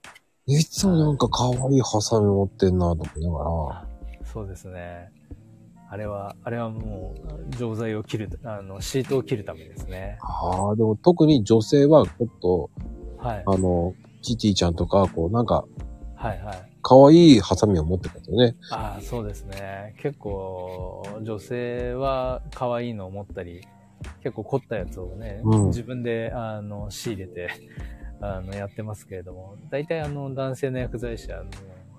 いつもなんか可愛いハサミ持ってんなと思いながら。そうですね。あれは、あれはもう、錠剤を切る、あの、シートを切るためですね。ああ、でも特に女性はちょっと、はい。あの、キティちゃんとか、こうなんか、はいはい。可愛いハサミを持ってたんですよね。ああ、そうですね。結構、女性は可愛いのを持ったり、結構凝ったやつをね、うん自分で、あの、仕入れて、あの、やってますけれども、大体あの、男性の薬剤師は、あの、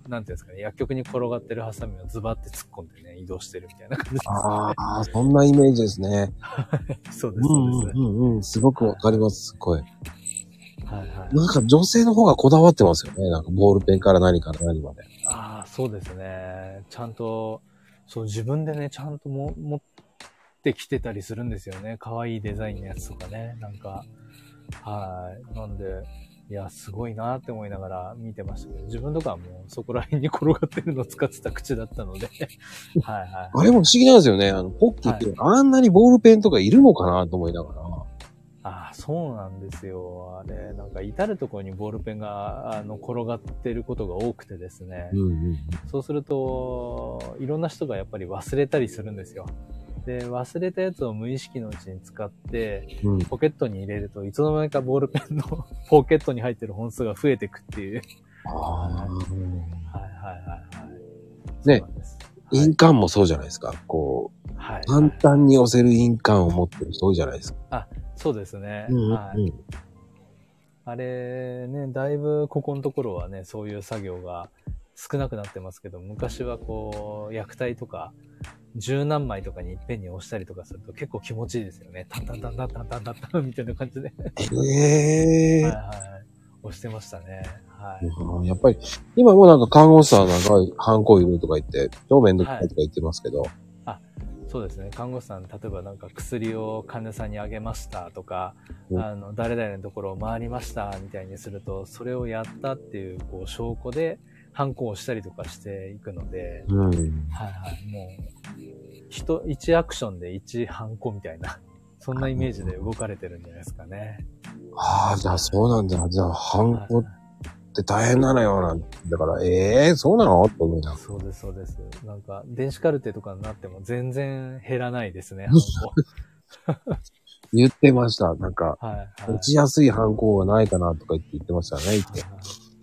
なんていうんですかね、薬局に転がってるハサミをズバって突っ込んでね、移動してるみたいな感じですああ、そんなイメージですね。ね。そうです、うんそうです。うんうんうん。すごくわかります、すごい。はいはい。なんか女性の方がこだわってますよね。なんかボールペンから何から何まで。ああ、そうですね。ちゃんと、そう、自分でね、ちゃんとも持ってきてたりするんですよね。可愛いデザインのやつとかね。なんか、はい。なんで、いや、すごいなって思いながら見てましたけど、自分とかはもうそこら辺に転がってるのを使ってた口だったので、はいはい。あれも不思議なんですよね。あの、ポッキーって、あんなにボールペンとかいるのかなと思いながら。ああ、そうなんですよ。あれ、なんか至るところにボールペンが、あの、転がってることが多くてですね。うんうん。そうすると、いろんな人がやっぱり忘れたりするんですよ。で、忘れたやつを無意識のうちに使って、うん。ポケットに入れるといつの間にかボールペンの ポケットに入ってる本数が増えていくっていう。ああ。はいはいはいはい。ね。印鑑もそうじゃないですか。こう、はい。はい簡単に押せる印鑑を持ってる人多いじゃないですか。そうですね。うんうんうんはい。あれね、だいぶここのところはね、そういう作業が少なくなってますけど、昔はこう、薬体とか、十何枚とかにいっぺんに押したりとかすると結構気持ちいいですよね。タンタンタンタンタンタンタンタンみたいな感じで。ええはいはい。押してましたね。はい。うんやっぱり、今もなんか看護師さんなんか、ハンコいるとか言って、超めんどくさいとか言ってますけど、そうですね。看護師さん、例えばなんか薬を患者さんにあげましたとか、うんあの、誰々のところを回りましたみたいにすると、それをやったっていう、こう、証拠で、ハンコをしたりとかしていくので、うん。はいはい。もう、人、一アクションで一ハンコみたいな、そんなイメージで動かれてるんじゃないですかね。ああ、じゃあそうなんだ。じゃあ、ハンコはいって大変なのよ、なんて。だから、ええそうなの？と思いながら。そうです、そうです。なんか、電子カルテとかになっても全然減らないですね、言ってました。なんか、コ。はい、はい。落ちやすいハンコがないかなとか言って言ってましたね。言って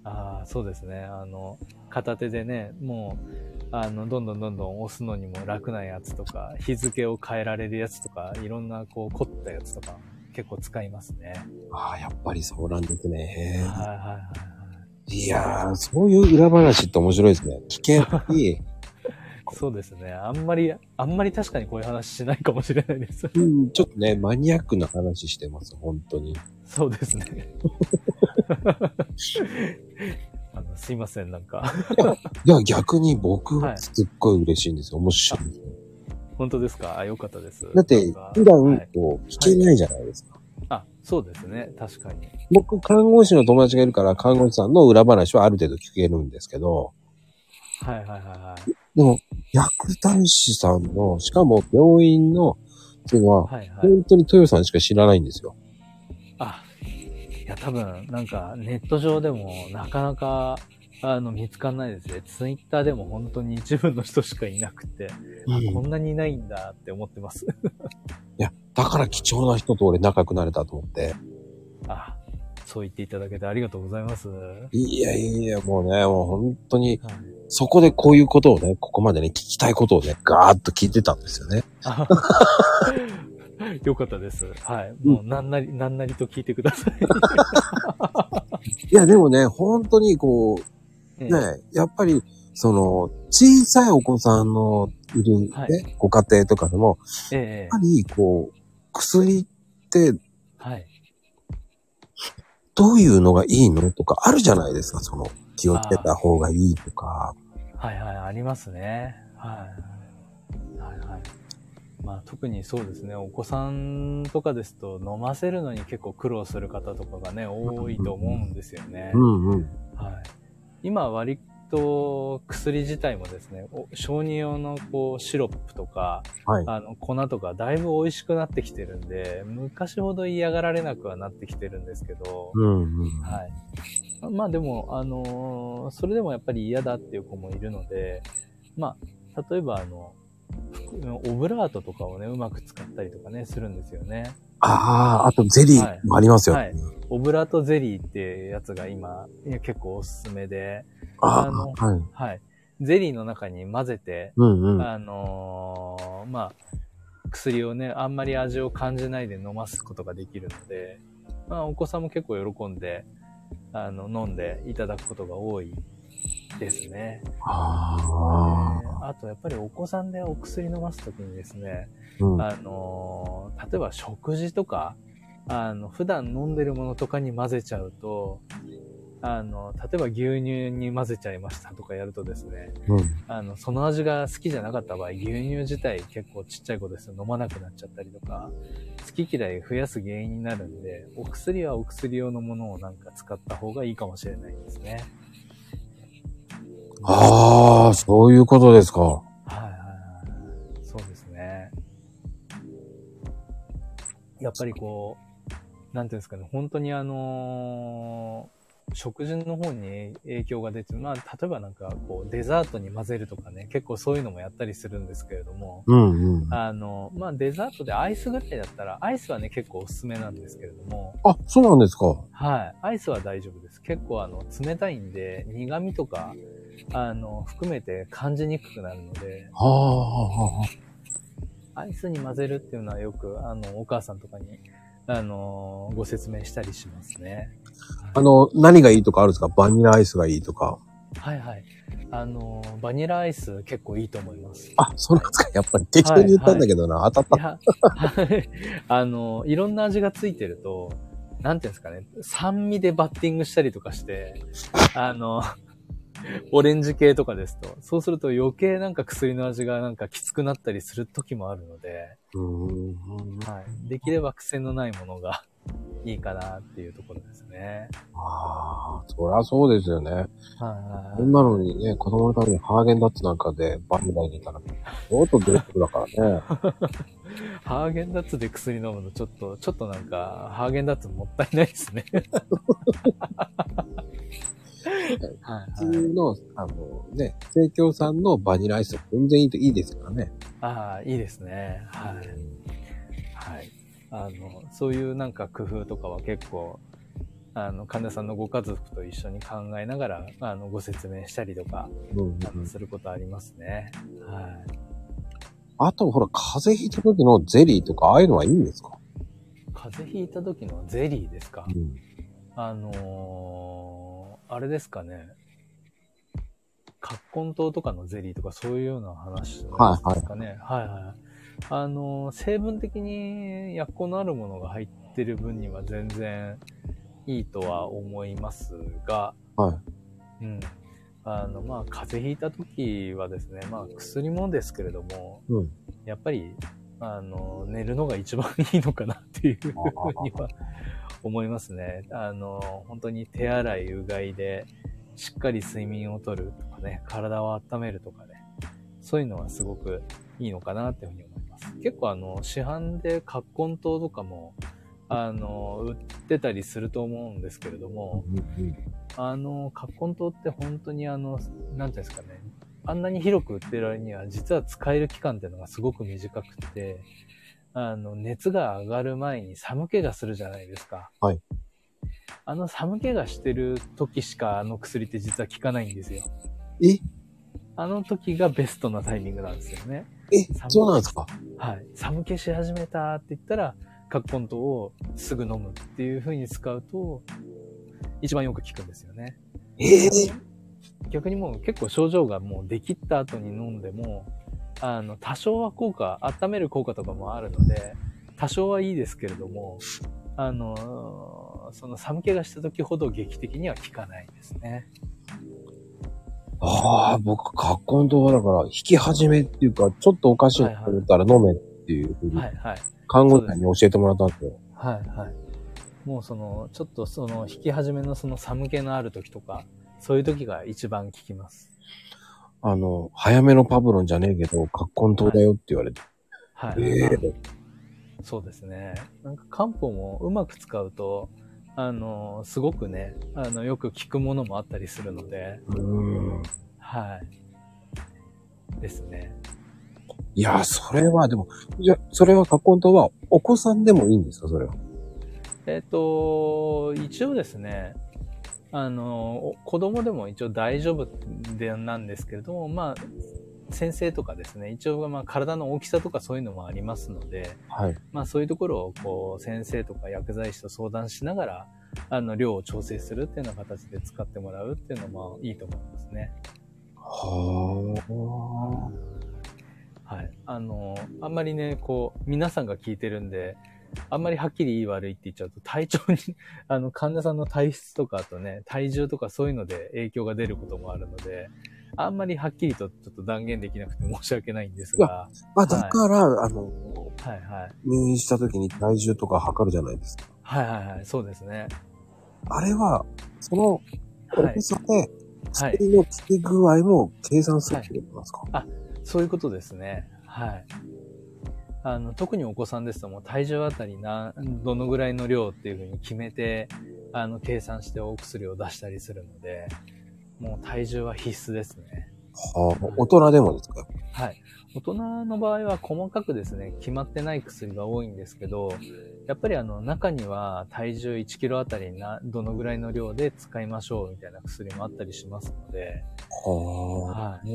ああ、そうですね。あの、片手でね、もう、あの、どんどんどんどん押すのにも楽なやつとか、日付を変えられるやつとか、いろんな、こう、凝ったやつとか、結構使いますね。ああ、やっぱりそうなんですね。はいはいはいはい。いやー、そういう裏話って面白いですね。危険に、そうですね。あんまり、あんまり確かにこういう話しないかもしれないです。うん、ちょっとね、マニアックな話してます、本当に。そうですね。あの、すいません、なんか。いや、逆に僕ははいすっごい嬉しいんですよ。面白い。本当ですか？あ、よかったです。だって普段はい、こう、聞けないじゃないですか。あ、そうですね。確かに。僕、看護師の友達がいるから、看護師さんの裏話はある程度聞けるんですけど、はいはいはいはい。でも、薬剤師さんの、しかも病院の、っていうのは、はいはい。本当に豊さんしか知らないんですよ。あ、いや、多分、なんか、ネット上でも、なかなか、あの、見つかんないですね。ツイッターでも本当に一部の人しかいなくて、あこんなにいないんだって思ってます。いや、だから貴重な人と俺仲良くなれたと思って。あ、そう言っていただけてありがとうございます。いやいや、もうね、もう本当に、そこでこういうことをね、ここまでね、聞きたいことをね、ガーッと聞いてたんですよね。あよかったです。はい。もう、なんなり、なんなりと聞いてください。いや、でもね、本当にこう、ええね、やっぱり、その、小さいお子さんのいる、ねはいご家庭とかでも、ええやっぱり、こう、薬ってはい。どういうのがいいのとかあるじゃないですか、その、気をつけた方がいいとか。はいはい、ありますね。はい。はいはい。まあ特にそうですね、お子さんとかですと飲ませるのに結構苦労する方とかがね、多いと思うんですよね。うんうん。はい。今割と薬自体もですね、お小児用のこうシロップとか、はい。あの粉とかだいぶ美味しくなってきてるんで、昔ほど嫌がられなくはなってきてるんですけど、うんうん。はい。まあでも、あのーそれでもやっぱり嫌だっていう子もいるので、まあ、例えばあの、オブラートとかをね、うまく使ったりとかね、するんですよね。ああ、あとゼリーもありますよね。はい。オブラートゼリーっていうやつが今、結構おすすめで、ああのあ、はい。はい。ゼリーの中に混ぜて、うんうん。あのーまあ、薬をね、あんまり味を感じないで飲ますことができるので、まあ、お子さんも結構喜んで、あの、飲んでいただくことが多いですね。ああ。あと、やっぱりお子さんでお薬飲ますときにですね、うん。あのー例えば食事とか、あの、普段飲んでるものとかに混ぜちゃうと、あの、例えば牛乳に混ぜちゃいましたとかやるとですね、うん。あの、その味が好きじゃなかった場合、牛乳自体結構ちっちゃい子ですと飲まなくなっちゃったりとか、好き嫌い増やす原因になるんで、お薬はお薬用のものをなんか使った方がいいかもしれないですね。ああ、そういうことですか。やっぱりこう、なんていうんですかね、本当にあのー食事の方に影響が出て、まあ、例えばなんかこう、デザートに混ぜるとかね、結構そういうのもやったりするんですけれども、うんうん。あの、まあ、デザートでアイスぐらいだったら、アイスはね、結構おすすめなんですけれども、あ、そうなんですか。はい。アイスは大丈夫です。結構あの、冷たいんで、苦味とか、あの、含めて感じにくくなるので、はあ、はあ、アイスに混ぜるっていうのはよく、あの、お母さんとかに、あの、ご説明したりしますね。あの、何がいいとかあるんですか？バニラアイスがいいとか。はいはい。あの、バニラアイス結構いいと思います。あ、そうなんですか。やっぱり適当に言ったんだけどな、当たった。いや、はい。あの、いろんな味がついてると、なんていうんですかね、酸味でバッティングしたりとかして、あの、オレンジ系とかですと、そうすると余計なんか薬の味がなんかきつくなったりする時もあるので、うーん。はい。できれば癖のないものがいいかなっていうところですね。ああ、そりゃそうですよね。はいはいこはいんなのにね、子供のためにハーゲンダッツなんかでバニラ入れたら、相当デレックだからね。ハーゲンダッツで薬飲むのちょっと、ちょっとなんか、ハーゲンダッツもったいないですね。はい普はい。通の、あのね、生協さんのバニラアイスは全然いいといいですからね。ああ、いいですね。はい。はい。あの、そういうなんか工夫とかは結構、あの、患者さんのご家族と一緒に考えながら、あの、ご説明したりとか、うんあの、することありますね。はい。あと、ほら、風邪ひいた時のゼリーとか、ああいうのはいいんですか？風邪ひいた時のゼリーですか？うん。あのー、あれですかね。葛根糖とかのゼリーとかそういうような話ですかね。はいはい。あのー、成分的に薬効のあるものが入ってる分には全然いいとは思いますが、はい。うん。あの、まあ、風邪ひいた時はですね、まあ、薬もですけれども、うん。やっぱり、あの、寝るのが一番いいのかなっていうふうには思いますね。あの、本当に手洗い、うがいで、しっかり睡眠をとるとかね、体を温めるとかね、そういうのはすごくいいのかなっていうふうに思います。結構あの、市販で葛根糖とかも、あの、売ってたりすると思うんですけれども、あの、葛根糖って本当にあの、なんていうんですかね、あんなに広く売ってる割には、実は使える期間っていうのがすごく短くて、あの、熱が上がる前に寒気がするじゃないですか。はい。あの寒気がしてる時しかあの薬って実は効かないんですよ。え？あの時がベストなタイミングなんですよね。え？寒そうなんですか？はい。寒気し始めたって言ったら、葛根湯をすぐ飲むっていう風に使うと、一番よく効くんですよね。ええ逆にもう結構症状がもうできった後に飲んでも、あの、多少は効果、温める効果とかもあるので、多少はいいですけれども、あの、その寒気がした時ほど劇的には効かないですね。ああ、僕、葛根湯はだから、引き始めっていうか、ちょっとおかしいなと思ったら飲めっていうふうに。看護師さんに教えてもらったんですよ。はいはい。もうその、ちょっとその、引き始めのその寒気のある時とか、そういう時が一番効きます。あの、早めのパブロンじゃねえけど、葛根湯だよって言われて。はい。ええそうですね。なんか漢方もうまく使うと、あの、すごくね、あの、よく効くものもあったりするので、うーん。はい。ですね。いや、それは、でも、じゃ、それは葛根湯は、お子さんでもいいんですかそれは？えっ、と、一応ですね、あの、お子供でも一応大丈夫でなんですけれども、まあ、先生とかですね、一応まあ体の大きさとかそういうのもありますので、はい。まあそういうところをこう先生とか薬剤師と相談しながら、あの量を調整するっていうような形で使ってもらうっていうのもいいと思いますね。ははい。あの、あんまりね、こう、皆さんが聞いてるんで、あんまりはっきりいい悪いって言っちゃうと、体調に、あの、患者さんの体質とかあとね、体重とかそういうので影響が出ることもあるので、あんまりはっきりとちょっと断言できなくて申し訳ないんですが、あ。あ、だから、あの、はいはい。入院した時に体重とか測るじゃないですか。はいはいはい、そうですね。あれは、その、はい大き。さで、はい。薬の効き具合も計算するってことなんですか、そういうことですね。はい。あの、特にお子さんですともう体重あたりな、どのぐらいの量っていうふうに決めて、あの、計算してお薬を出したりするので、もう体重は必須ですね。はあ、大人でもですか？はい。大人の場合は細かくですね、決まってない薬が多いんですけど、やっぱりあの、中には体重1キロあたりな、どのぐらいの量で使いましょうみたいな薬もあったりしますので、はい。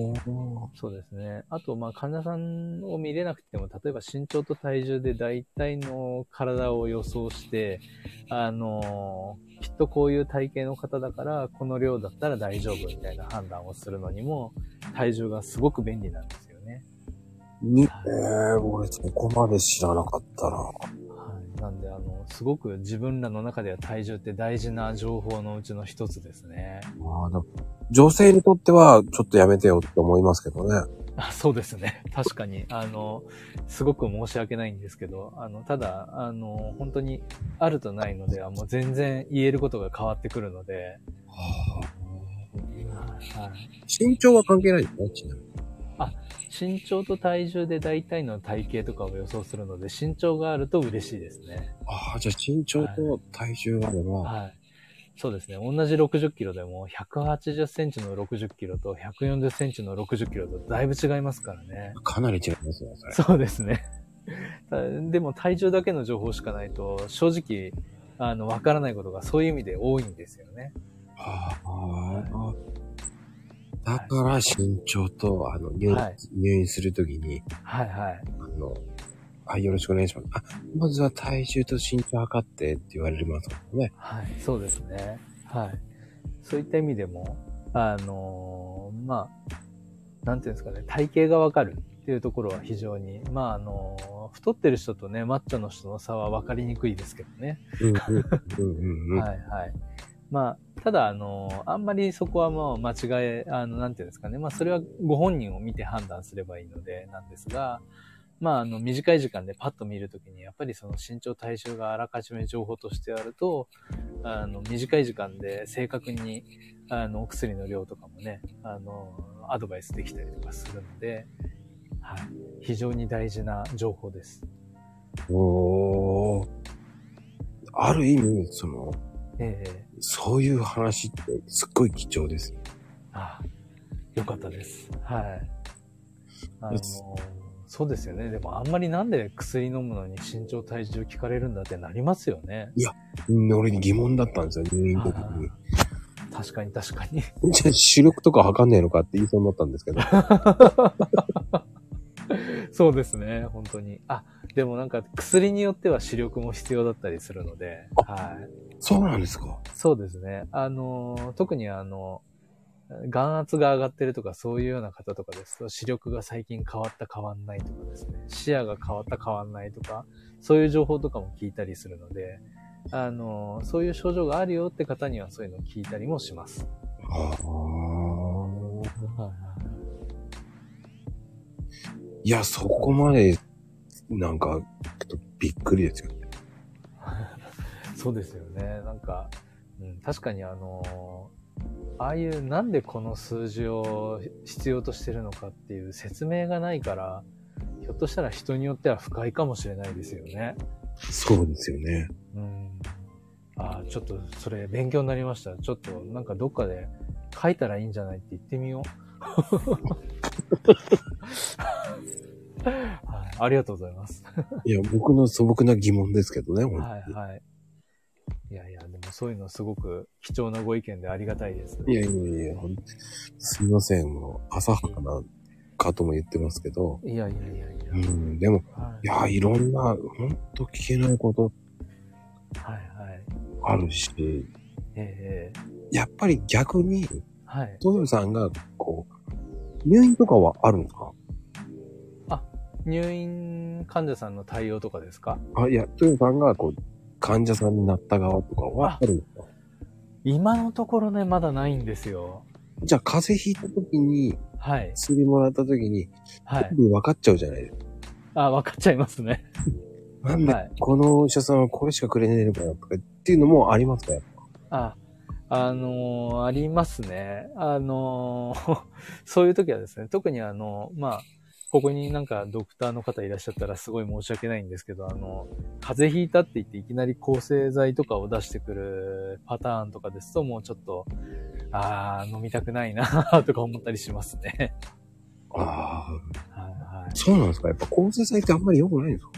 そうですね。あと、まあ、患者さんを見れなくても、例えば身長と体重で大体の体を予想して、あの、きっとこういう体型の方だから、この量だったら大丈夫みたいな判断をするのにも、体重がすごく便利なんですよね。に、ええ俺そこまで知らなかったな。はい。なんで、あの、すごく自分らの中では体重って大事な情報のうちの一つですね。女性にとっては、ちょっとやめてよって思いますけどね。あそうですね。確かに。あの、すごく申し訳ないんですけど、あの、ただ、あの、本当にあるとないのではもう全然言えることが変わってくるので、はあ、はい、身長は関係ないですね、ちなみに。身長と体重で大体の体型とかを予想するので、身長があると嬉しいですね。ああ、じゃあ身長と体重があれば、はい。そうですね。同じ60キロでも、180センチの60キロと140センチの60キロとだいぶ違いますからね。かなり違いますね、それ。そうですね。たでも体重だけの情報しかないと、正直、あの、わからないことがそういう意味で多いんですよね。ああ。だから身長と、あの、入院、はい入院するときに、はいはい。あの、あ、よろしくお願いします。あ、まずは体重と身長測ってって言われますもんね。はい、そうですね。はい。そういった意味でも、あのーまあ、なんていうんですかね、体型がわかるっていうところは非常に、まあ、あのー太ってる人とね、マッチョの人の差は分かりにくいですけどね。うんうんうんうんうん。はいはい。まあ、ただ、あの、あんまりそこはもう間違え、あの、なんていうんですかね。まあ、それはご本人を見て判断すればいいので、なんですが、まあ、あの、短い時間でパッと見るときに、やっぱりその身長体重があらかじめ情報としてあると、あの、短い時間で正確に、あの、お薬の量とかもね、あの、アドバイスできたりとかするので、はい。非常に大事な情報です。おーある意味、その、ええそういう話ってすっごい貴重ですよ。あよかったです。はい。あのです、そうですよね。でもあんまりなんで薬飲むのに身長体重聞かれるんだってなりますよね。うん俺に疑問だったんですよ、入院の時に。確かに確かに。じゃあ視力とか測んねえのかって言いそうになったんですけど。そうですね、本当に。あ、でもなんか薬によっては視力も必要だったりするので、はい。そうなんですかそうですね。あの、特にあの、眼圧が上がってるとかそういうような方とかですと視力が最近変わった変わんないとかですね、視野が変わった変わんないとか、そういう情報とかも聞いたりするので、あの、そういう症状があるよって方にはそういうのを聞いたりもします。ああ。はいはいいや、そこまで、なんか、ちょっとびっくりですよ。そうですよね。なんか、うん、確かにあのああいうなんでこの数字を必要としてるのかっていう説明がないから、ひょっとしたら人によっては不快かもしれないですよね。そうですよね。うん。ああ、ちょっとそれ勉強になりました。ちょっとなんかどっかで書いたらいいんじゃないって言ってみよう。はい、ありがとうございます。いや、僕の素朴な疑問ですけどね。はいはい。いやいや、でもそういうのすごく貴重なご意見でありがたいです。いやいやいや、すみません、もう、浅はかな、かとも言ってますけど。いやいやいやいや。うん、でも、はいいや、いろんな、ほんと聞けないことはいはい。あるし、ええやっぱり逆に、はい。トヨさんが、こう、入院とかはあるんですか入院患者さんの対応とかですか？あ、いや、トヨさんが、こう、患者さんになった側とかはあるんですか今のところね、まだないんですよ。じゃあ、風邪ひいた時に、はい。薬もらった時に、はい。分かっちゃうじゃないですか。あ、わかっちゃいますね。なんではい、このお医者さんはこれしかくれねえのかなとかっていうのもありますか？やっぱあ、あのーありますね。あのー そういう時はですね、特にあの、まあ、ここになんかドクターの方いらっしゃったらすごい申し訳ないんですけど、あの、風邪ひいたって言っていきなり抗生剤とかを出してくるパターンとかですともうちょっと、あー、飲みたくないなとか思ったりしますね。ああ、はいはい。そうなんですか？やっぱ抗生剤ってあんまり良くないんですか？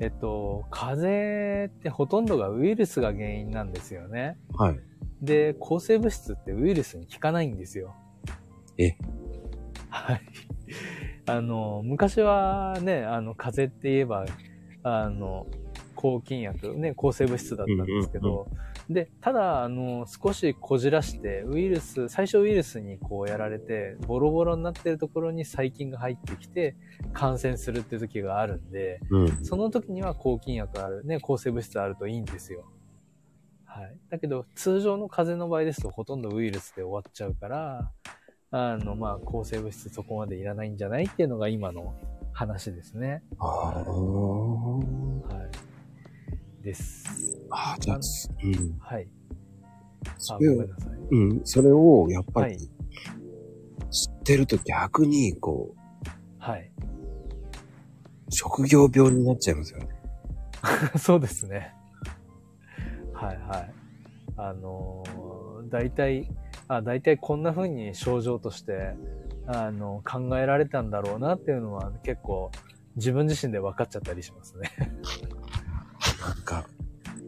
えっと、風邪ってほとんどがウイルスが原因なんですよね。はい。で、抗生物質ってウイルスに効かないんですよ。え？はい。あの、昔はね、あの、風邪って言えば、あの、抗菌薬、ね、抗生物質だったんですけど、で、ただ、あの、少しこじらして、ウイルス、最初ウイルスにこうやられて、ボロボロになってるところに細菌が入ってきて、感染するって時があるんで、うん。その時には抗菌薬ある、ね、抗生物質あるといいんですよ。はい。だけど、通常の風邪の場合ですとほとんどウイルスで終わっちゃうから、あの、まあ、抗生物質そこまでいらないんじゃないっていうのが今の話ですね。ああ。はい。です。ああ、じゃあ、うん。はい。あ、それを。うん、それを、やっぱり、はい知ってると逆に、こう、はい。職業病になっちゃいますよね。そうですね。はいはい。あのー、大体、あ、大体こんな風に症状として、あの、考えられたんだろうなっていうのは結構自分自身で分かっちゃったりしますね。なんか、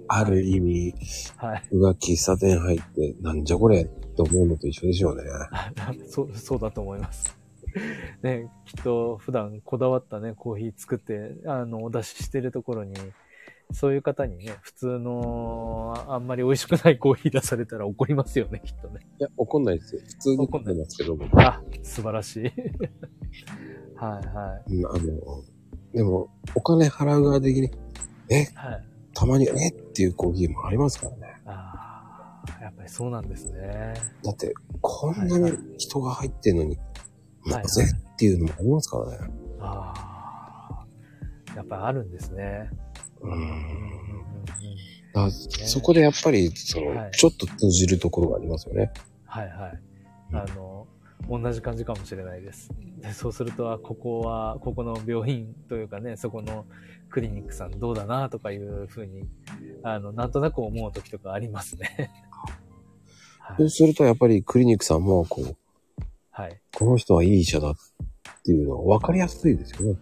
ある意味、はい。僕が喫茶店入って、なんじゃこれって思うのと一緒でしょうね。そう、そうだと思います。ね、きっと普段こだわったね、コーヒー作って、あの、お出ししてるところに、そういう方にね、普通の、あんまり美味しくないコーヒー出されたら怒りますよね、きっとね。いや、怒んないですよ。普通に怒ってますけども。あ、素晴らしい。はいはうん、あの、でも、お金払う側的に、え、い。はい。たまに、え？っていうコーヒーもありますからね。ああ、やっぱりそうなんですね。だって、こんなに人が入ってんのに、いはいなぜっていうのもありますからね。ああ、やっぱりあるんですね。うーうんうんん。だからそこでやっぱり、その、はいちょっと通じるところがありますよね。はいはい。うんあの、同じ感じかもしれないです。でそうすると、あここは、ここの病院というかね、そこのクリニックさんどうだなとかいうふうに、あの、なんとなく思う時とかありますね。はい。そうするとやっぱりクリニックさんも、こう、はい。この人はいい医者だっっていうのは分かりやすいですよね。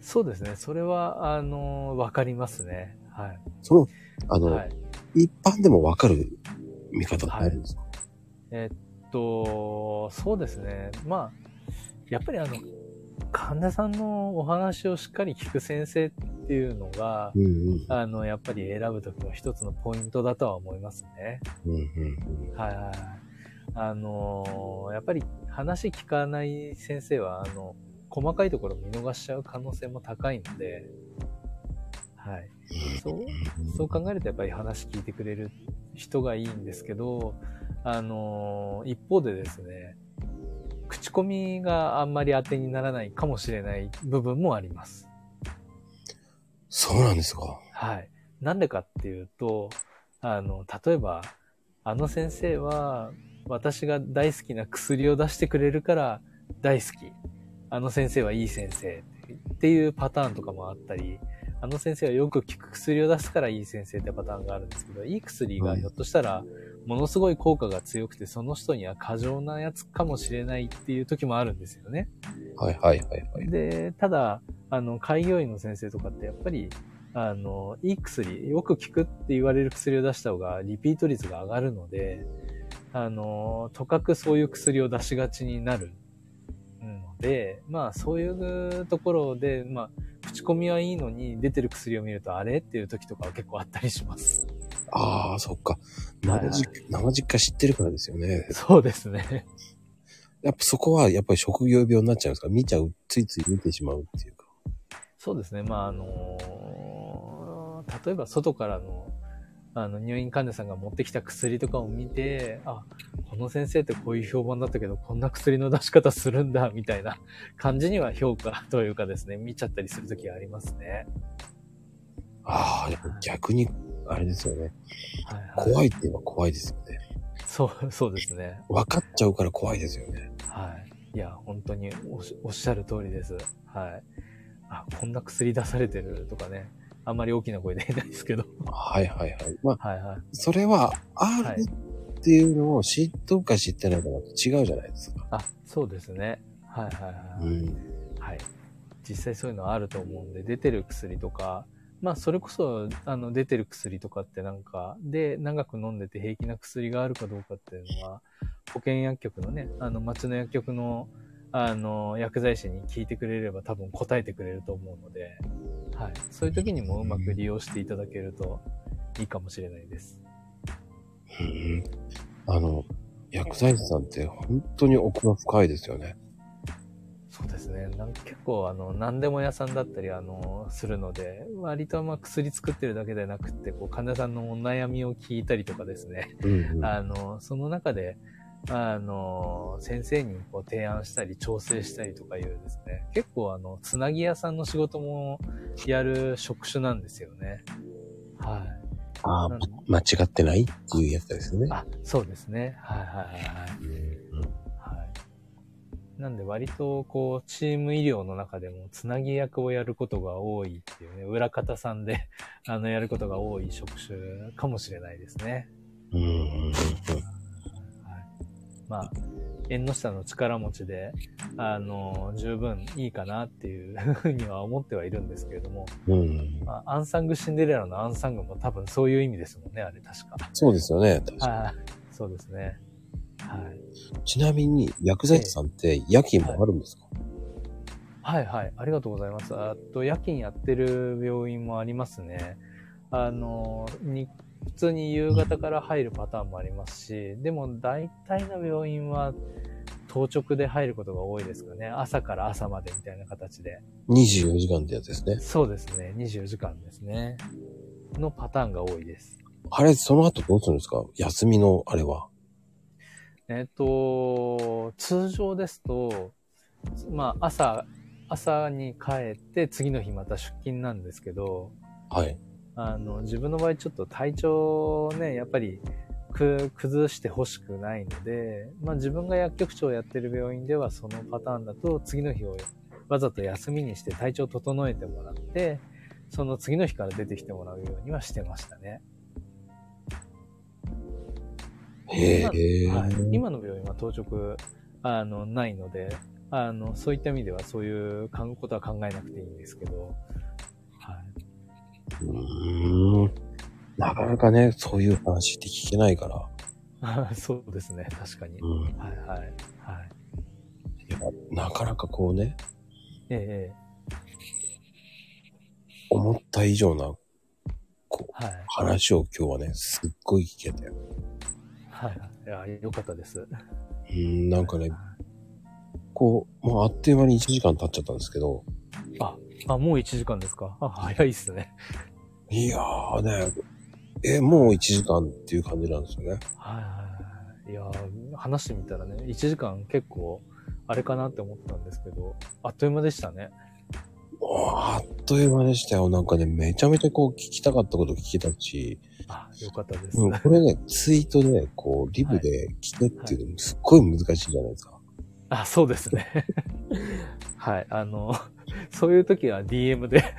そうですね。それは、あの、わかりますね。はい。その、あの、はい。一般でも分かる見方ってあるんですか、えっと、そうですね。まあ、やっぱりあの、神田さんのお話をしっかり聞く先生っていうのが、うんうん。あの、やっぱり選ぶときの一つのポイントだとは思いますね。うんうんはいはいはい。あのーやっぱり話聞かない先生は、あの、細かいところ見逃しちゃう可能性も高いので、はい。そう、そう考えるとやっぱり話聞いてくれる人がいいんですけど、あのー一方でですね、口コミがあんまり当てにならないかもしれない部分もあります。そうなんですか。はい。なんでかっていうと、あの、例えば、あの先生は、私が大好きな薬を出してくれるから大好き。あの先生はいい先生っていうパターンとかもあったり、あの先生はよく効く薬を出すからいい先生ってパターンがあるんですけど、いい薬がひょっとしたら、ものすごい効果が強くて、その人には過剰なやつかもしれないっていう時もあるんですよね。はいはいはいはい。で、ただ、あの、開業医の先生とかってやっぱり、あの、いい薬、よく効くって言われる薬を出した方がリピート率が上がるので、あの、とかくそういう薬を出しがちになるので、まあそういうところで、まあ、口コミはいいのに出てる薬を見るとあれ？っていう時とかは結構あったりします。ああ、そっか。はいはい生実生実家知ってるからですよね。そうですね。やっぱそこはやっぱり職業病になっちゃうんですか？見ちゃう、ついつい見てしまうっていうか。そうですね。まあ、あの例えば外からの、あの、入院患者さんが持ってきた薬とかを見て、あ、この先生ってこういう評判だったけど、こんな薬の出し方するんだ、みたいな 感じには評価というかですね、見ちゃったりするときがありますね。ああ、逆に、あれですよね。はいはい。怖いって言えば怖いですよね。そう、そうですね。分かっちゃうから怖いですよね。はい。いや、本当におっしゃる通りです。はい。あ、こんな薬出されてるとかね。あんまり大きな声で言えないですけど。はいはいはい。まあ、はいはい。それは、あはいるっていうのを知っとくか知ってないかだと違うじゃないですか。あ、そうですね。はいはいはい。うん。はい。実際そういうのはあると思うんで、出てる薬とか、まあそれこそ、あの、出てる薬とかってなんか、で、長く飲んでて平気な薬があるかどうかっていうのは、保健薬局のね、あの、町の薬局の、あの、薬剤師に聞いてくれれば多分答えてくれると思うので、はい。そういう時にもうまく利用していただけるといいかもしれないです。うん。あの、薬剤師さんって本当に奥が深いですよね。そうですね。なん結構、あの、何でも屋さんだったり、あの、するので、割とまあ薬作ってるだけでなくって、こう、患者さんのお悩みを聞いたりとかですね。うん、うん。あの、その中で、あの、先生にこう提案したり、調整したりとかいうですね、結構あの、つなぎ屋さんの仕事もやる職種なんですよね。はい。ああ、間違ってないっていうやつですね。あ、そうですね。はいはいはいはい。うんはい。なんで割とこう、チーム医療の中でもつなぎ役をやることが多いっていうね、裏方さんで、あの、やることが多い職種かもしれないですね。うんはい。まあ、縁の下の力持ちで、あの、十分いいかなっていう ふうには思ってはいるんですけれども、うんうん。まあ、アンサングシンデレラのアンサングも多分そういう意味ですもんね、あれ確か。そうですよね。確かはい。そうですね。ちなみに、薬剤師さんって夜勤もあるんですか、はいはい。ありがとうございます。あと、夜勤やってる病院もありますね。あの、に、普通に夕方から入るパターンもありますし、でも大体の病院は当直で入ることが多いですかね。朝から朝までみたいな形で。?24 時間ってやつですね。そうですね。24時間ですね。のパターンが多いです。あれ、その後どうするんですか？休みのあれは。えっ、と、通常ですと、まあ朝、朝に帰って次の日また出勤なんですけど、はい。あの、自分の場合ちょっと体調をね、やっぱりく崩してほしくないので、まあ自分が薬局長をやってる病院ではそのパターンだと次の日をわざと休みにして体調を整えてもらって、その次の日から出てきてもらうようにはしてましたね。へえ。はい、今の病院は当直、あの、ないので、あの、そういった意味ではそういうことは考えなくていいんですけど、はい。うーん。なかなかね、そういう話って聞けないから。そうですね、確かに。うん。はいはい。はい。いや、なかなかこうね、えええ思った以上な、こう、えはい。話を今日はね、すっごい聞けて。はいはい。いや、よかったです。うん、なんかね、こう、もうあっという間に1時間経っちゃったんですけど、あ、あ、もう1時間ですか？あ、早いっすね。いやーね、え、もう1時間っていう感じなんですよね。はいはいはい。いやー、話してみたらね、1時間結構、あれかなって思ったんですけど、あっという間でしたね。あっという間でしたよ。なんかね、めちゃめちゃこう聞きたかったこと聞けたし、あ、よかったです。うん、これね、ツイートで、こう、リブで聞けっていうのもすっごい難しいじゃないですか。あ、そうですね。はい。あの、そういう時は DM で。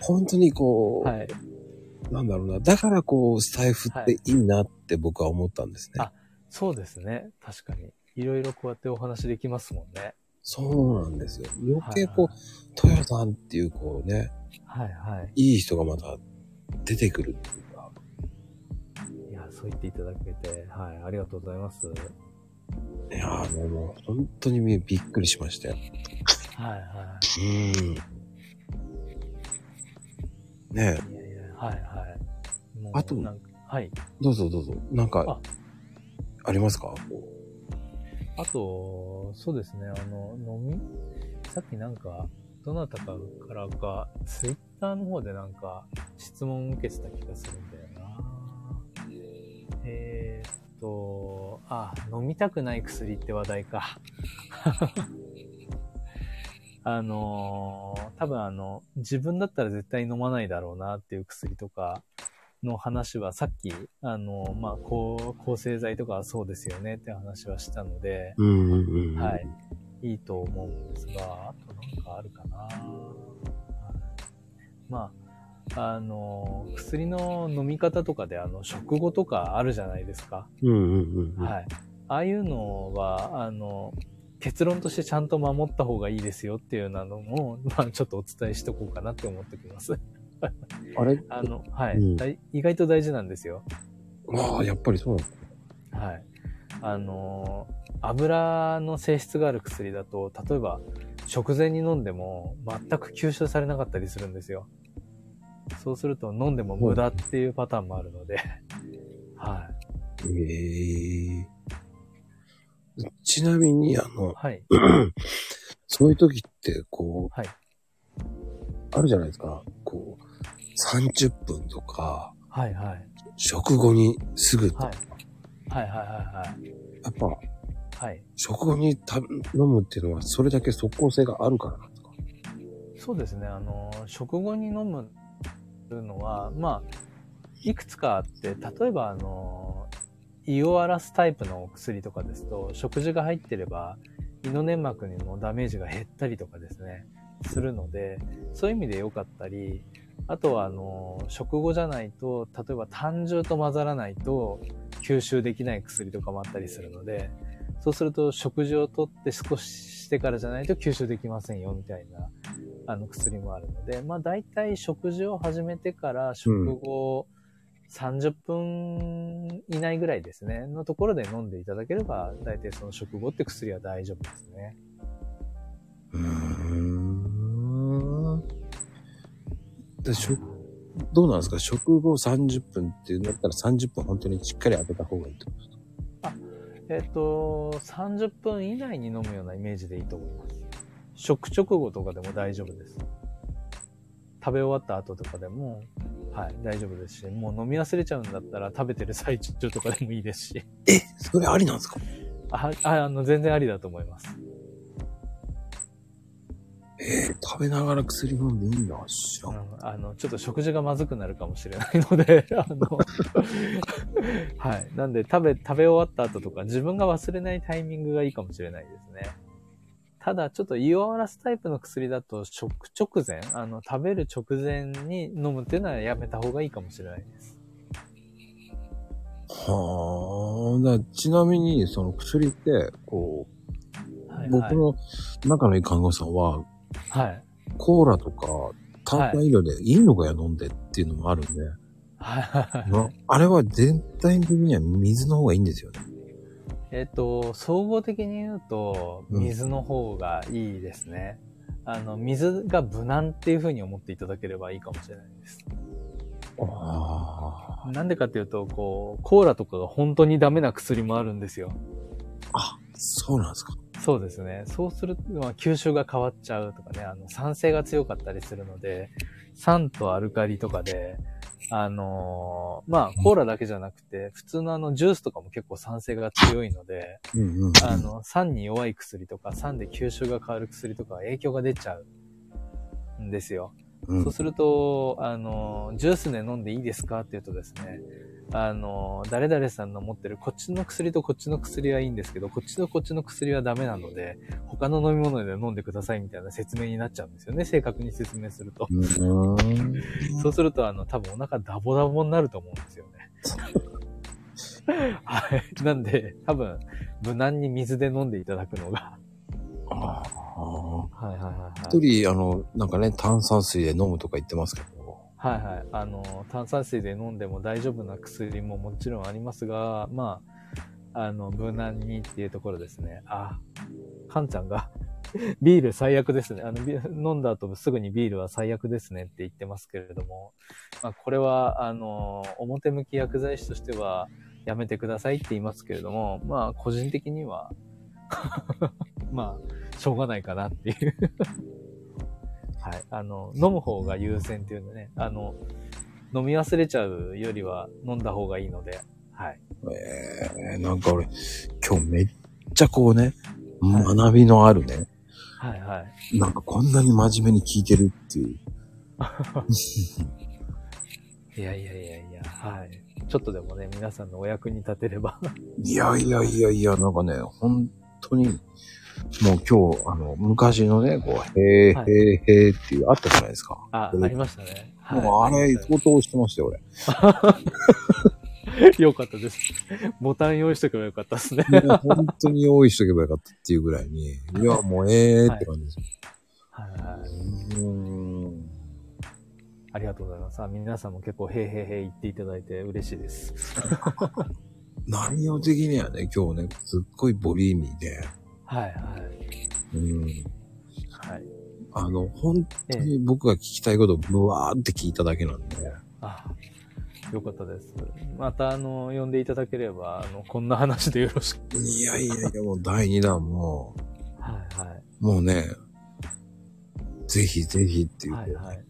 本当にこう、はい。なんだろうな。だからこう、スタイフっていいなって僕は思ったんですね。あそうですね。確かに。いろいろこうやってお話できますもんね。そうなんですよ。余計こう、トヨさんっていうこうね、はいはい。いい人がまた出てくるっていうか、いや、そう言っていただけて、はい。ありがとうございます。はいいやーね、もう本当にびっくりしましたよ。はうん。ねえ、い。いやいや、はいはい。もうあとはい。どうぞどうぞ。なんかあ、ありますか？あと、そうですね、あの、飲みさっきなんか、どなたかからか、ツイッターの方でなんか、質問受けてた気がするんだよな。えー、っと、あ、飲みたくない薬って話題か。あのー多分あの、自分だったら絶対飲まないだろうなっていう薬とかの話はさっき、あのまあ、抗抗生剤とかはそうですよねって話はしたので、うんうんうん。はい。いいと思うんですが、あとなんかあるかな。はいまあ、あの、薬の飲み方とかで、あの、食後とかあるじゃないですか。うんうんうん。はい。ああいうのは、あの、結論としてちゃんと守った方がいいですよっていうようなのも、まあ、ちょっとお伝えしとこうかなって思ってきます。あれ？あの、はい、うん意外と大事なんですよ。ああ、やっぱりそうなんですはい。あのー油の性質がある薬だと、例えば食前に飲んでも全く吸収されなかったりするんですよ。そうすると飲んでも無駄っていうパターンもあるので、はい。ええちなみに、あの、はい。そういう時って、こう、はい。あるじゃないですか。こう、30分とか、はいはい。食後にすぐとか、はい。はいはいはいやっぱ、はい。はい。食後にた飲むっていうのは、それだけ即効性があるからなんですか？そうですね。あの、食後に飲むのは、まあ、いくつかあって、例えばあの、胃を荒らすタイプのお薬とかですと、食事が入ってれば、胃の粘膜にもダメージが減ったりとかですね、するので、そういう意味で良かったり、あとはあの、食後じゃないと、例えば胆汁と混ざらないと吸収できない薬とかもあったりするので、そうすると食事をとって少ししてからじゃないと吸収できませんよみたいなあの薬もあるので、まあ大体食事を始めてから食後30分以内ぐらいですね、のところで飲んでいただければ、大体その食後って薬は大丈夫ですね。うん。で食どうなんですか？食後30分っていうんだったら30分本当にしっかり当てた方がいいってことですかえっ、と、30分以内に飲むようなイメージでいいと思います。食直後とかでも大丈夫です。食べ終わった後とかでも、はい、大丈夫ですし、もう飲み忘れちゃうんだったら食べてる最中とかでもいいですし、え、それありなんですか？あ、ああの、全然ありだと思います。えー食べながら薬飲んでいいんだ。知らん。うん、あの、ちょっと食事がまずくなるかもしれないので、あの、はい。なんで、食べ、食べ終わった後とか、自分が忘れないタイミングがいいかもしれないですね。ただ、ちょっと胃を荒らすタイプの薬だと、食直前、あの、食べる直前に飲むっていうのはやめた方がいいかもしれないです。はあ。だちなみに、その薬って、こう、はい、僕の仲のいい看護師さんは、はい。コーラとか炭酸飲料でいいのかや飲んでっていうのもあるんで、はいはいはい。まあれは全体的には水の方がいいんですよね。えっと、総合的に言うと、うん水の方がいいですね。あの、水が無難っていう風に思っていただければいいかもしれないです。あなんでかっていうと、こう、コーラとかが本当にダメな薬もあるんですよ。あ。あ、そうなんですか？そうですね。そうすると、まあ、吸収が変わっちゃうとかね、あの、酸性が強かったりするので、酸とアルカリとかで、あのーまあ、コーラだけじゃなくて、普通のあの、ジュースとかも結構酸性が強いので、うんうん。あの、酸に弱い薬とか、酸で吸収が変わる薬とかは影響が出ちゃうんですよ。うんそうすると、あの、ジュースで飲んでいいですか？って言うとですね、あの、誰々さんの持ってるこっちの薬とこっちの薬はいいんですけど、こっちとこっちの薬はダメなので、他の飲み物で飲んでくださいみたいな説明になっちゃうんですよね。正確に説明すると。そうすると、あの、多分お腹ダボダボになると思うんですよね。はい。なんで、多分、無難に水で飲んでいただくのが。ああ。はいはいはい、はい。一人、あの、なんかね、炭酸水で飲むとか言ってますけど。はいはい。あの、炭酸水で飲んでも大丈夫な薬ももちろんありますが、まあ、あの、無難にっていうところですね。あ、カンちゃんが、ビール最悪ですね。あの、飲んだ後すぐにビールは最悪ですねって言ってますけれども、まあ、これは、あの、表向き薬剤師としてはやめてくださいって言いますけれども、まあ、個人的には、まあ、しょうがないかなっていう。はい。あの、飲む方が優先っていうのね、あの、飲み忘れちゃうよりは飲んだ方がいいので、はい。ええなんか俺、今日めっちゃこうね、はい学びのあるね、はいはい。なんかこんなに真面目に聞いてるっていう。いやいやいやいや、はい。ちょっとでもね、皆さんのお役に立てれば。いやいやいやいや、なんかね、本当に、もう今日、あの、昔のね、こう、へーはいへーへーっていう、あったじゃないですか。あ、うんありましたね。もうあれ、相当してましたよ、俺。よかったです。ボタン用意しとけばよかったですね。本当に用意しとけばよかったっていうぐらいに、いや、もうええーって感じですよ。はいん。ありがとうございます。あ皆さんも結構、へいへいへい言っていただいて嬉しいです。内容的にはね、今日ね、すっごいボリューミーで、はいはい。うん。はい。あの、本当に僕が聞きたいことをブワーって聞いただけなんで、あ、よかったです。また、あの、呼んでいただければ、あの、こんな話でよろしく。いやいやいや、もう第2弾も、はいはい。もうね、ぜひぜひっていう。はいはい。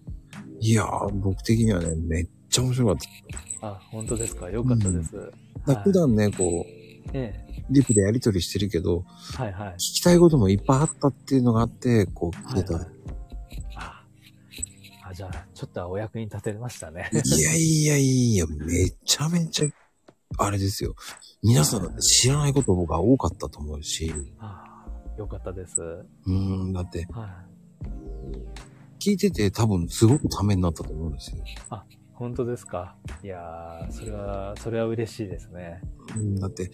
いやー、僕的にはね、めっちゃ面白かった。あ、本当ですか？よかったです。だから普段ね、こう、ええ。リプでやりとりしてるけど、はいはい。聞きたいこともいっぱいあったっていうのがあって、こう、聞けた。はいはいああ、じゃあ、ちょっとはお役に立てましたね。いやいやいや、めちゃめちゃ、あれですよ。皆さん知らないこと僕は多かったと思うし、ああよかったです。うーん、だって、はい。聞いてて多分すごくためになったと思うんですよ。本当ですか？いやー、それは、それは嬉しいですね。うん、だって、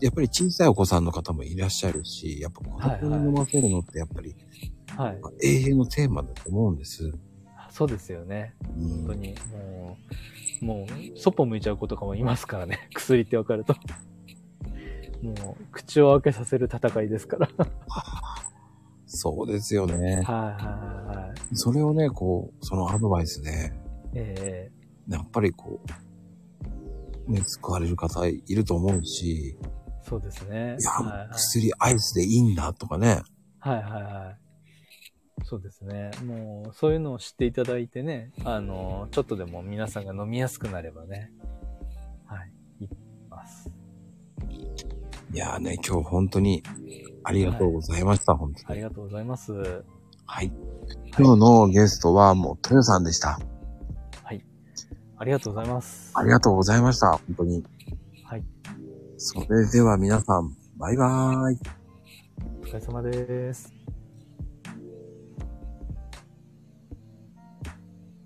やっぱり小さいお子さんの方もいらっしゃるし、やっぱ子供に飲ませるのってやっぱりはい。永遠のテーマだと思うんです。そうですよね。うん本当に。もう、もう、そっぽ向いちゃう子とかもいますからね。薬ってわかると。もう、口を開けさせる戦いですから。そうですよね。はいはいはいはい。それをね、こう、そのアドバイスで、えやっぱりこう、ね、救われる方いると思うし、ー、そうですね。いや、はいはい薬アイスでいいんだとかね。はいはいはい。そうですね。もう、そういうのを知っていただいてね、あの、ちょっとでも皆さんが飲みやすくなればね、はい、いきます。いやーね、今日本当にありがとうございました、本当に。ありがとうございます。はい。今日のゲストはもう、トヨさんでした。はい。ありがとうございます。ありがとうございました、本当に。はい。それでは皆さん、バイバーイ。お疲れ様です。